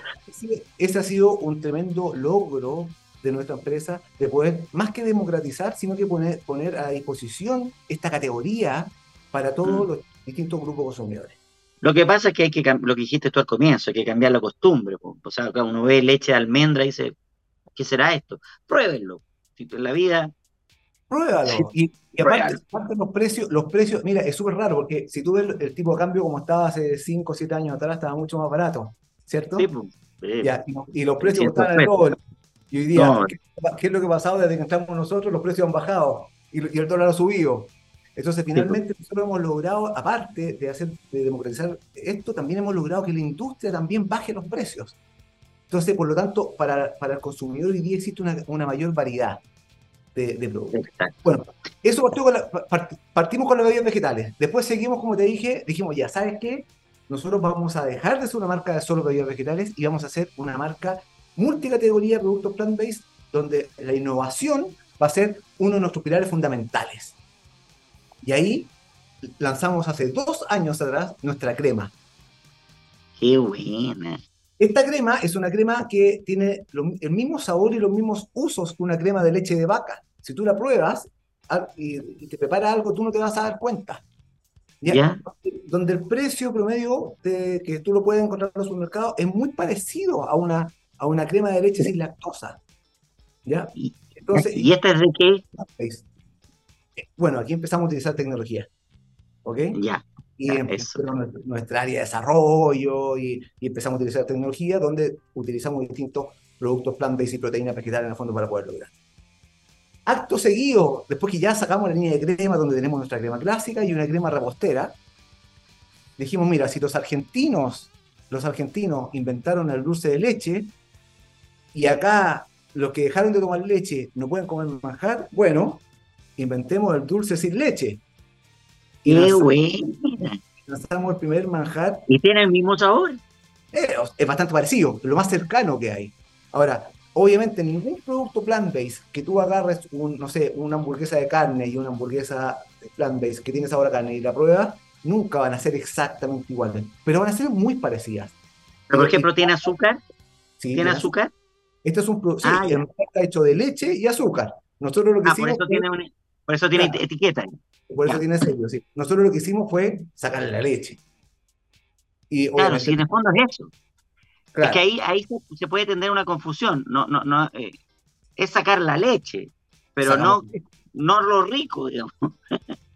ese, ha sido un tremendo logro de nuestra empresa, de poder, más que democratizar, sino que poner, poner a disposición esta categoría para todos mm. los distintos grupos consumidores. Lo que pasa es que hay que, lo que dijiste tú al comienzo, hay que cambiar la costumbre. O sea, uno ve leche de almendra y dice, ¿qué será esto? Pruébenlo. En la vida Pruébalo. y, aparte, los precios, los precios, mira, es súper raro porque si tú ves el, tipo de cambio como estaba hace 5 o 7 años atrás, estaba mucho más barato, ¿cierto? Sí, pues, y, los precios estaban el doble. Y hoy día, ¿qué, es lo que ha pasado desde que entramos nosotros? Los precios han bajado y, el dólar ha subido. Entonces, pues. finalmente, nosotros hemos logrado, aparte de, hacer, de democratizar esto, también hemos logrado que la industria también baje los precios. Entonces, por lo tanto, para, para el consumidor hoy día existe una, una mayor variedad de, productos. Bueno, eso partió con partimos con las bebidas vegetales. Después seguimos, como te dije, dijimos, ya, ¿sabes qué? Nosotros vamos a dejar de ser una marca de solo bebidas vegetales y vamos a hacer una marca multicategoría de productos plant-based, donde la innovación va a ser uno de nuestros pilares fundamentales. Y ahí lanzamos hace dos años atrás nuestra crema. ¡Qué buena! Esta crema es una crema que tiene el mismo sabor y los mismos usos que una crema de leche de vaca. Si tú la pruebas y, te prepara algo, tú no te vas a dar cuenta. ¿Ya? Donde el precio promedio de, que tú lo puedes encontrar en el supermercado es muy parecido a una, a una crema de leche sin lactosa. ¿Ya? Entonces, ¿Y esta es de qué? Bueno, aquí empezamos a utilizar tecnología. ¿Ok? Ya y empezamos nuestra área de desarrollo y, empezamos a utilizar tecnología donde utilizamos distintos productos plant-based y proteínas vegetales en el fondo para poder lograr. Acto seguido, después que ya sacamos la línea de crema donde tenemos nuestra crema clásica y una crema repostera, dijimos, mira, si los argentinos, los argentinos inventaron el dulce de leche y acá los que dejaron de tomar leche no pueden comer manjar, bueno, inventemos el dulce sin leche ¡Qué buena! Lanzamos el primer manjar. ¿Y tiene el mismo sabor? Eh, es bastante parecido, lo más cercano que hay. Ahora, obviamente ningún producto plant-based que tú agarres, un, no sé, una hamburguesa de carne y una hamburguesa plant-based que tiene sabor a carne y la pruebas, nunca van a ser exactamente iguales, pero van a ser muy parecidas. por ejemplo, ¿tiene azúcar? Sí, ¿Tiene azúcar? Este es un producto ah, está hecho de leche y azúcar. Nosotros lo que ah, por eso tiene, por eso tiene etiqueta. Por eso tiene sello, sí. Nosotros lo que hicimos fue sacarle la leche. Y, claro, si en el fondo es eso. Es que ahí, ahí se, puede tener una confusión. No, no, no, eh, es sacar la leche, pero no, no lo rico, digamos.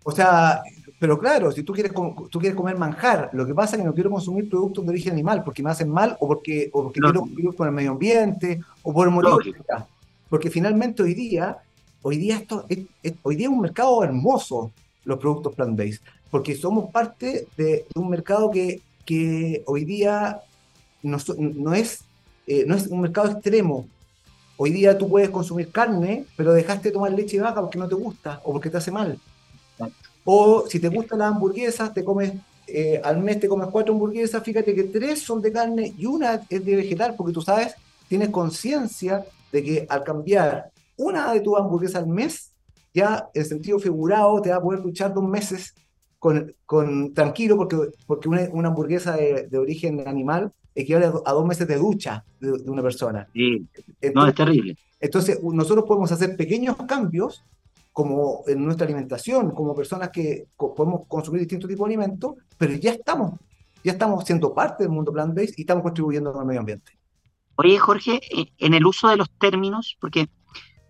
O sea, pero claro, si tú quieres, tú quieres comer manjar, lo que pasa es que no quiero consumir productos de origen animal porque me hacen mal o porque, o porque quiero cumplir con el medio ambiente o por el motivo Porque finalmente hoy día Hoy día, esto es, hoy día un mercado hermoso, los productos plant-based, porque somos parte de, un mercado que, que hoy día no, no, es, eh, no es un mercado extremo. Hoy día tú puedes consumir carne, pero dejaste de tomar leche de vaca porque no te gusta o porque te hace mal. O si te gustan las hamburguesas, te comes eh, al mes te comes cuatro hamburguesas, fíjate que tres son de carne y una es de vegetal, porque tú sabes, tienes conciencia de que al cambiar una de tus hamburguesas al mes, ya en sentido figurado te va a poder luchar dos meses con, con tranquilo, porque, porque una, una hamburguesa de, de, origen animal equivale a, dos meses de ducha de, una persona. Sí. no, es terrible. Entonces, nosotros podemos hacer pequeños cambios como en nuestra alimentación, como personas que podemos consumir distintos tipos de alimentos, pero ya estamos, ya estamos siendo parte del mundo plant-based y estamos contribuyendo al medio ambiente. Oye, Jorge, en el uso de los términos, porque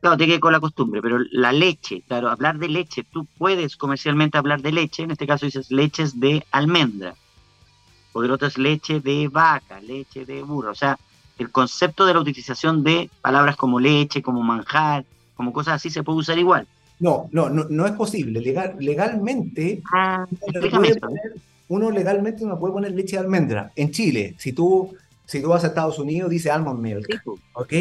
Claro, te que con la costumbre, pero la leche, claro, hablar de leche, tú puedes comercialmente hablar de leche, en este caso dices leches de almendra, o el otro es leche de vaca, leche de burro, o sea, el concepto de la utilización de palabras como leche, como manjar, como cosas así, se puede usar igual. No, no, no, no es posible. Legal, legalmente, ah, uno legalmente no puede poner leche de almendra. En Chile, si tú si tú vas a Estados Unidos, dice almond milk, ¿ok?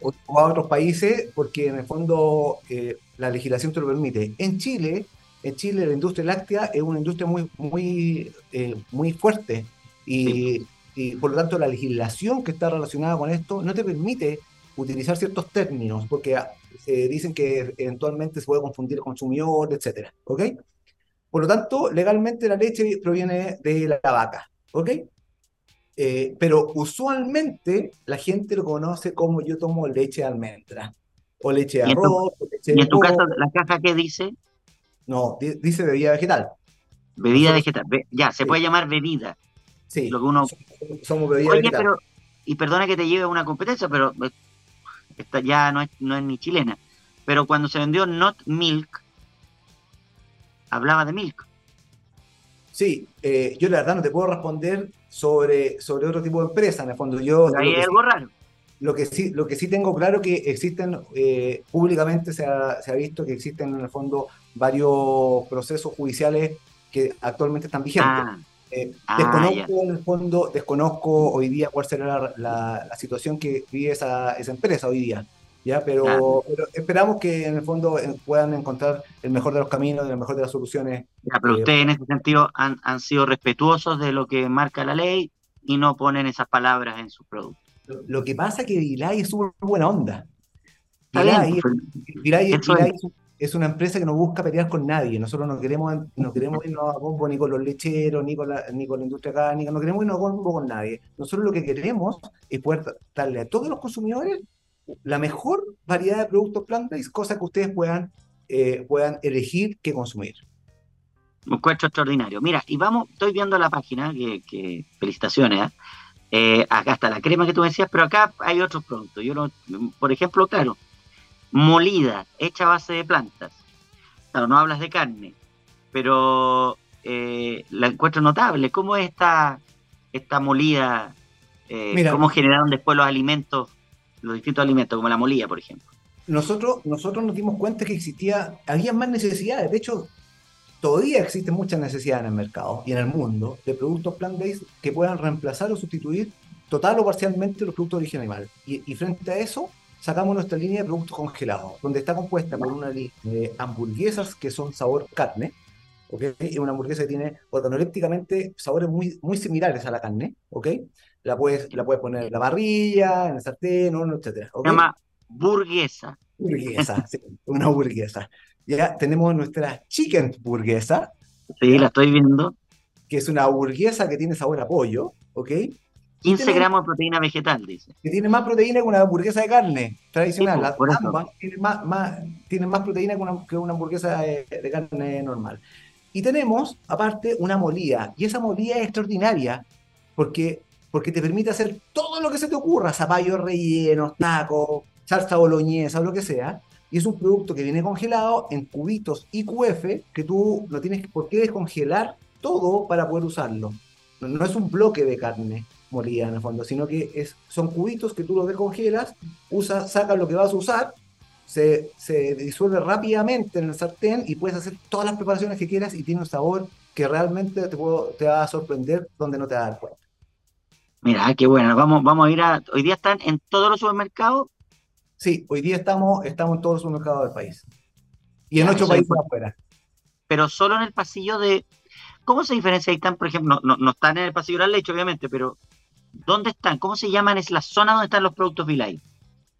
O, a otros países, porque en el fondo eh, la legislación te lo permite. En Chile, en Chile la industria láctea es una industria muy, muy, eh, muy fuerte y, por lo tanto la legislación que está relacionada con esto no te permite utilizar ciertos términos, porque ah, dicen que eventualmente se puede confundir consumidor, etcétera, ¿ok? Por lo tanto, legalmente la leche proviene de la vaca, ¿ok? Eh, pero usualmente la gente lo conoce como yo tomo leche de almendra, o leche de arroz, ¿Y en tu, caso, la caja qué dice? No, dice bebida vegetal. Bebida vegetal. ya, se puede llamar bebida. Sí. Lo que uno... Somos bebida Oye, pero, y perdona que te lleve a una competencia, pero eh, esta ya no es, no es ni chilena. Pero cuando se vendió Not Milk, hablaba de Milk. Sí, eh, yo la verdad no te puedo responder sobre, sobre otro tipo de empresa, en el fondo. Yo, algo raro. Lo que sí, lo que sí tengo claro que existen, eh, públicamente se ha, se ha, visto que existen en el fondo varios procesos judiciales que actualmente están vigentes. Ah, eh, ah, desconozco en el fondo, desconozco hoy día cuál será la, la, situación que vive esa, esa, empresa hoy día. ¿ya? Pero, esperamos que en el fondo eh, puedan encontrar el mejor de los caminos, el mejor de las soluciones. pero ustedes en ese sentido han, han sido respetuosos de lo que marca la ley y no ponen esas palabras en sus productos. Lo que pasa es que Vilay es súper buena onda. Vilay, es, una empresa que no busca pelear con nadie. Nosotros no queremos, no queremos irnos a bombo ni con los lecheros, ni con la, ni con la industria cárnica, no queremos irnos a bombo con nadie. Nosotros lo que queremos es poder darle a todos los consumidores la mejor variedad de productos plant-based, cosa que ustedes puedan, eh, puedan elegir qué consumir. Un encuentro extraordinario. Mira, y vamos, estoy viendo la página, que, felicitaciones, ¿eh? Eh, acá está la crema que tú decías, pero acá hay otros productos. Yo por ejemplo, claro, molida, hecha a base de plantas. Claro, no hablas de carne, pero eh, la encuentro notable. ¿Cómo es esta, esta molida? Eh, ¿Cómo generaron después los alimentos, los distintos alimentos, como la molida, por ejemplo? Nosotros, nosotros nos dimos cuenta que existía, había más necesidades. De hecho, todavía existen muchas necesidades en el mercado y en el mundo de productos plant-based que puedan reemplazar o sustituir total o parcialmente los productos de origen animal. Y, frente a eso, sacamos nuestra línea de productos congelados, donde está compuesta por una línea de hamburguesas que son sabor carne, ¿ok? Y una hamburguesa que tiene organolépticamente sabores muy, muy similares a la carne, ¿ok? La puedes, la puedes poner en la parrilla, en el sartén, horno, etc. Se llama burguesa. Burguesa, sí, una burguesa ya tenemos nuestra chicken burguesa. Sí, la estoy viendo. Que es una burguesa que tiene sabor a pollo, ¿ok? 15 gramos de proteína vegetal, dice. Que tiene más proteína que una hamburguesa de carne tradicional. Las ambas tienen más, más, más proteína que una, que una hamburguesa de, carne normal. Y tenemos, aparte, una molía. Y esa molía es extraordinaria porque, porque te permite hacer todo lo que se te ocurra: zapallos rellenos, tacos, salsa boloñesa o lo que sea y es un producto que viene congelado en cubitos IQF que tú no tienes por qué descongelar todo para poder usarlo. No, es un bloque de carne molida en el fondo, sino que es, son cubitos que tú los descongelas, usas, sacas lo que vas a usar, se, se disuelve rápidamente en el sartén y puedes hacer todas las preparaciones que quieras y tiene un sabor que realmente te, te va a sorprender donde no te vas a dar cuenta. Mira, qué bueno. Vamos, vamos a ir a. Hoy día están en todos los supermercados Sí, hoy día estamos, estamos en todos los mercados del país. Y en ocho países afuera. Pero solo en el pasillo de. ¿Cómo se diferencia? Ahí están, por ejemplo, no, no, están en el pasillo de la leche, obviamente, pero ¿dónde están? ¿Cómo se llaman? Es la zona donde están los productos Vilay.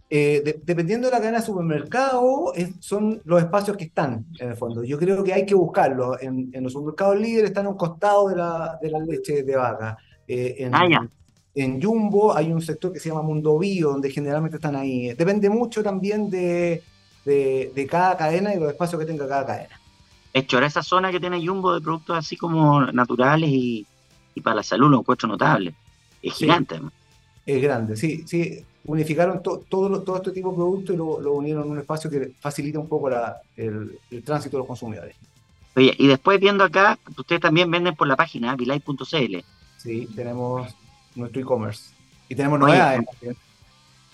Eh, dependiendo de la cadena de supermercado, son los espacios que están, en el fondo. Yo creo que hay que buscarlos. En, los supermercados líderes están a un costado de la, de la leche de vaca. Eh, en, ah, ya en Jumbo hay un sector que se llama Mundo Bio, donde generalmente están ahí. Depende mucho también de, de, cada cadena y los espacios que tenga cada cadena. Hecho, ahora esa zona que tiene Jumbo de productos así como naturales y, para la salud lo encuentro notable. Es gigante. Es grande, sí, sí. Unificaron todo, todo este tipo de productos y lo, unieron en un espacio que facilita un poco el, tránsito de los consumidores. Oye, y después viendo acá, ustedes también venden por la página vilay.cl. Sí, tenemos nuestro e-commerce. Y tenemos novedades.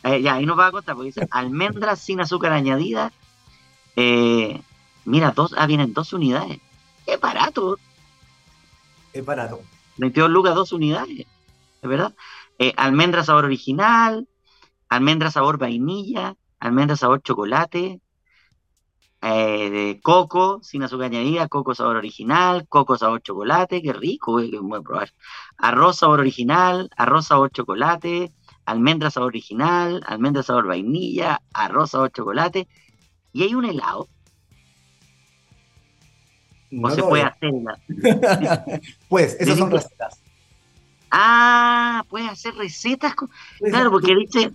Eh, ya, ahí nos va a contar, porque dice almendras sin azúcar añadida. Eh, mira, dos, ah, vienen dos unidades. Es barato. Es barato. 22 lucas, dos unidades. ¿Es verdad? Eh, almendra sabor original, almendra sabor vainilla, almendra sabor chocolate, eh, de coco sin azúcar añadida, coco sabor original, coco sabor chocolate, qué rico, eh, voy a probar. Arroz sabor original, arroz sabor chocolate, almendra sabor original, almendra sabor vainilla, arroz sabor chocolate. Y hay un helado. No se puede hacer. pues, esas son recetas. Ah, puedes hacer recetas. Claro, porque dice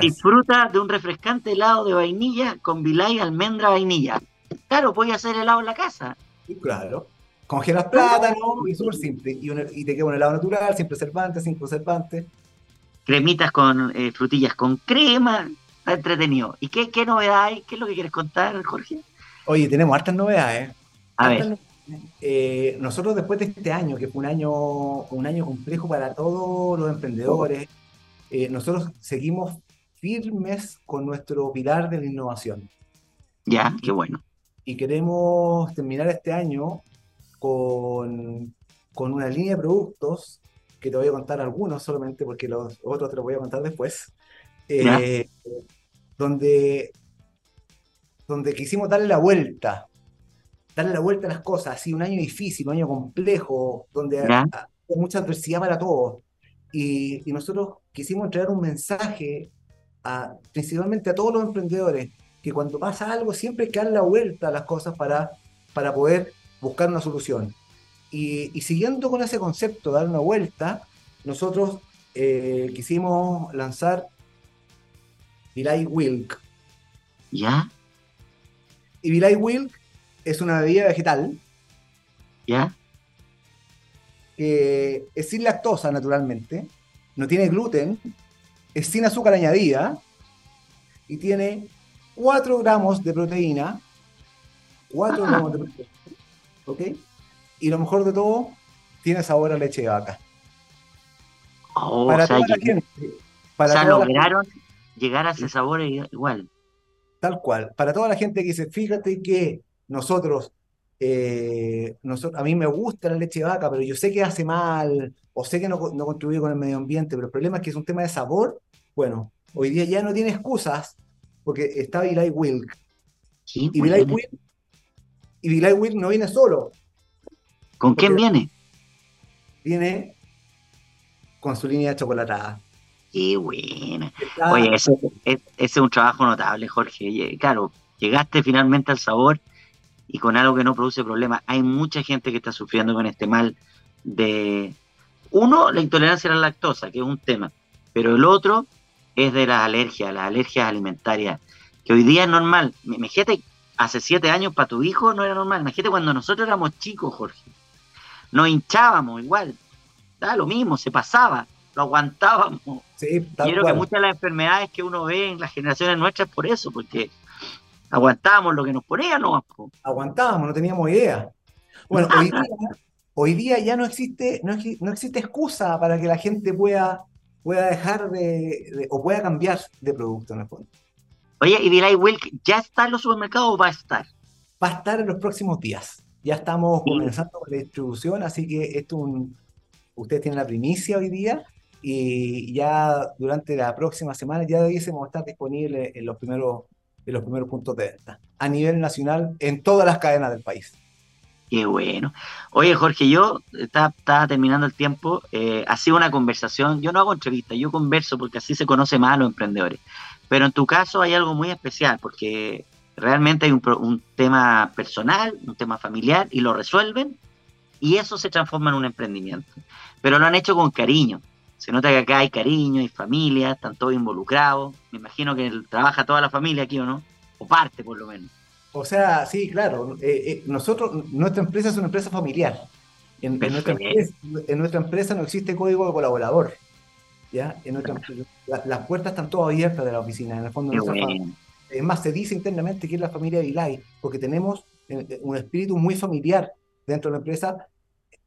Disfruta de un refrescante helado de vainilla con vilay, almendra, vainilla. Claro, puedes hacer helado en la casa. claro. Congelas plátano y súper simple. Y, un- y te queda un helado natural, sin preservantes, sin conservantes. Cremitas con eh, frutillas con crema. Está entretenido. ¿Y qué, qué novedad hay? ¿Qué es lo que quieres contar, Jorge? Oye, tenemos hartas novedades. A Hartas ver, novedades. Eh, nosotros después de este año, que fue un año, un año complejo para todos los emprendedores, eh, nosotros seguimos firmes con nuestro pilar de la innovación. ya, qué bueno. y queremos terminar este año con, con una línea de productos que te voy a contar algunos solamente porque los otros te los voy a contar después, eh, donde, donde quisimos darle la vuelta, darle la vuelta a las cosas, así un año difícil, un año complejo, donde Ya. ha- hay mucha adversidad para todos. Y, y nosotros quisimos entregar un mensaje a, principalmente a todos los emprendedores, que cuando pasa algo siempre hay que dar la vuelta a las cosas para, para poder buscar una solución. Y, y siguiendo con ese concepto, dar una vuelta, nosotros eh, quisimos lanzar Vilay Wilk. Ya, Y Vilay Wilk es una bebida vegetal ya, que es sin lactosa naturalmente, no tiene gluten, es sin azúcar añadida y tiene 4 gramos de proteína, 4 Ah. gramos de proteína, ¿ok? Y lo mejor de todo, tiene sabor a leche de vaca. Oh, para o sea, toda la gente, o para sea, toda la lograron llegar a ese sabor igual. Tal cual. Para toda la gente que dice, fíjate que nosotros, eh, nosotros, a mí me gusta la leche de vaca, pero yo sé que hace mal, o sé que no, no contribuye con el medio ambiente, pero el problema es que es un tema de sabor. Bueno, hoy día ya no tiene excusas, porque está Vilay Wilk. Qué Y bueno. Wilk, y Wilk no viene solo, ¿Con quién viene? viene con su línea chocolatada. Qué buena. Oye, ese, es- ese es un trabajo notable, Jorge. Claro, llegaste finalmente al sabor y con algo que no produce problemas. Hay mucha gente que está sufriendo con este mal de, uno, la intolerancia a la lactosa, que es un tema, pero el otro es de las alergias, las alergias alimentarias, que hoy día es normal. Imagínate, hace siete años para tu hijo no era normal. Imagínate cuando nosotros éramos chicos, Jorge. Nos hinchábamos igual. Da lo mismo, se pasaba, lo aguantábamos. sí, creo que muchas de las enfermedades que uno ve en las generaciones nuestras es por eso, porque aguantábamos lo que nos ponían, ¿no? aguantábamos, no teníamos idea. Bueno, hoy día, hoy día ya no existe, no, no existe excusa para que la gente pueda, pueda dejar de, de- o pueda cambiar de producto en el fondo. Oye, ¿y Delay Wilk ya está en los supermercados o va a estar? Va a estar en los próximos días. Ya estamos Sí. comenzando con la distribución, así que esto es un, ustedes tienen la primicia hoy día y ya durante la próxima semana ya debiésemos estar disponibles en los primeros, en los primeros puntos de venta a nivel nacional en todas las cadenas del país. Qué bueno. Oye, Jorge, yo estaba, terminando el tiempo. eh, ha sido una conversación. Yo no hago entrevistas, yo converso porque así se conoce más a los emprendedores. Pero en tu caso hay algo muy especial porque realmente hay un, un tema personal, un tema familiar y lo resuelven y eso se transforma en un emprendimiento. Pero lo han hecho con cariño. Se nota que acá hay cariño, hay familia, están todos involucrados. Me imagino que trabaja toda la familia aquí, ¿o no? O parte, por lo menos. O sea, sí, claro. eh, eh, nosotros, nuestra empresa es una empresa familiar. En, en nuestra empresa, en nuestra empresa no existe código de colaborador. ¿ya? En nuestra- la- las puertas están todas abiertas de la oficina. En el fondo, es más, se dice internamente que es la familia Vilay, porque tenemos eh, un espíritu muy familiar dentro de la empresa,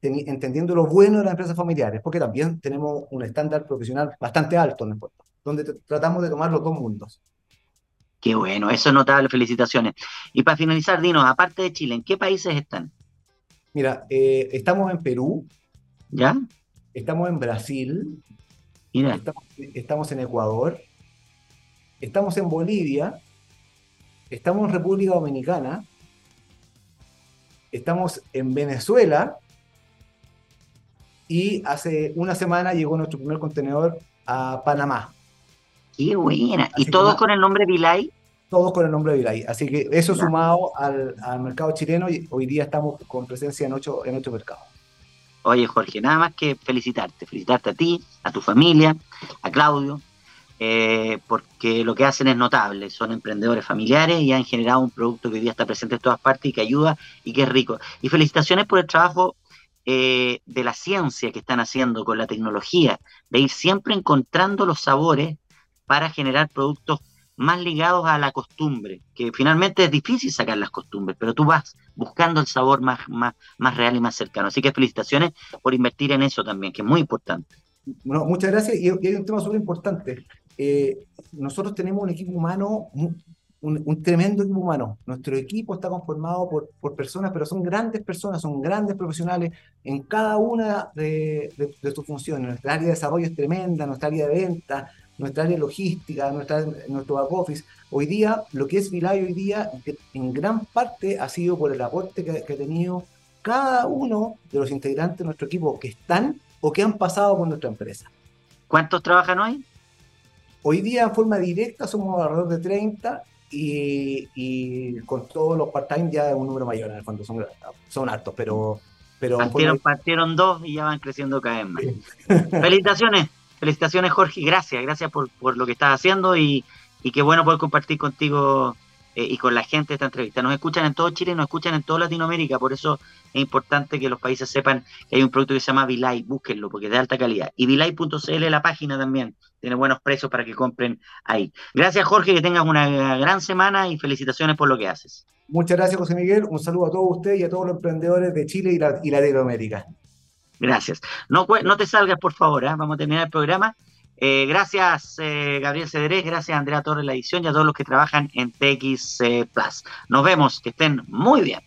entendiendo lo bueno de las empresas familiares, porque también tenemos un estándar profesional bastante alto en el fondo, donde tratamos de tomar los dos mundos. Qué bueno, eso es notable, felicitaciones. Y para finalizar, dinos, aparte de Chile, ¿en qué países están? Mira, eh, estamos en Perú, ¿Ya? estamos en Brasil, Mira, Estamos, estamos en Ecuador, estamos en Bolivia, estamos en República Dominicana, estamos en Venezuela y hace una semana llegó nuestro primer contenedor a Panamá, qué buena. Así ¿Y todos con el nombre Vilay? todos con el nombre de Vilay. Así que eso sumado al, al mercado chileno, y hoy día estamos con presencia en ocho, en ocho mercados. Oye, Jorge, nada más que felicitarte. Felicitarte a ti, a tu familia, a Claudio, eh, porque lo que hacen es notable, son emprendedores familiares y han generado un producto que hoy día está presente en todas partes y que ayuda y que es rico. Y felicitaciones por el trabajo eh, de la ciencia que están haciendo con la tecnología, de ir siempre encontrando los sabores para generar productos más ligados a la costumbre, que finalmente es difícil sacar las costumbres, pero tú vas buscando el sabor más, más, más real y más cercano. Así que felicitaciones por invertir en eso también, que es muy importante. Bueno, muchas gracias. Y, hay un tema súper importante. Eh, nosotros tenemos un equipo humano, un, tremendo equipo humano. Nuestro equipo está conformado por, por, personas, pero son grandes personas, son grandes profesionales en cada una de, de, sus funciones. Nuestra área de desarrollo es tremenda, nuestra área de venta, nuestra área logística, nuestra, nuestro back office. Hoy día, lo que es Vilay hoy día, en gran parte ha sido por el aporte que, que ha tenido cada uno de los integrantes de nuestro equipo que están o que han pasado por nuestra empresa. ¿Cuántos trabajan hoy? Hoy día en forma directa somos alrededor de 30 y, con todos los part-time ya es un número mayor en el fondo, son, son hartos, pero... pero partieron, partieron dos y ya van creciendo cada vez más. Felicitaciones, felicitaciones Jorge, gracias, gracias por, por lo que estás haciendo y, y qué bueno poder compartir contigo eh, y con la gente de esta entrevista. Nos escuchan en todo Chile, nos escuchan en toda Latinoamérica, por eso es importante que los países sepan que hay un producto que se llama Vilay, búsquenlo porque es de alta calidad. Y Vilay.cl, la página también, tiene buenos precios para que compren ahí. Gracias Jorge, que tengas una gran semana y felicitaciones por lo que haces. Muchas gracias José Miguel, un saludo a todos ustedes y a todos los emprendedores de Chile y, Latinoamérica. Gracias. No, no te salgas, por favor, ¿eh? vamos a terminar el programa. Eh, gracias, eh, Gabriel Cederés, gracias, Andrea Torres, la edición y a todos los que trabajan en TX Plus. Nos vemos, que estén muy bien.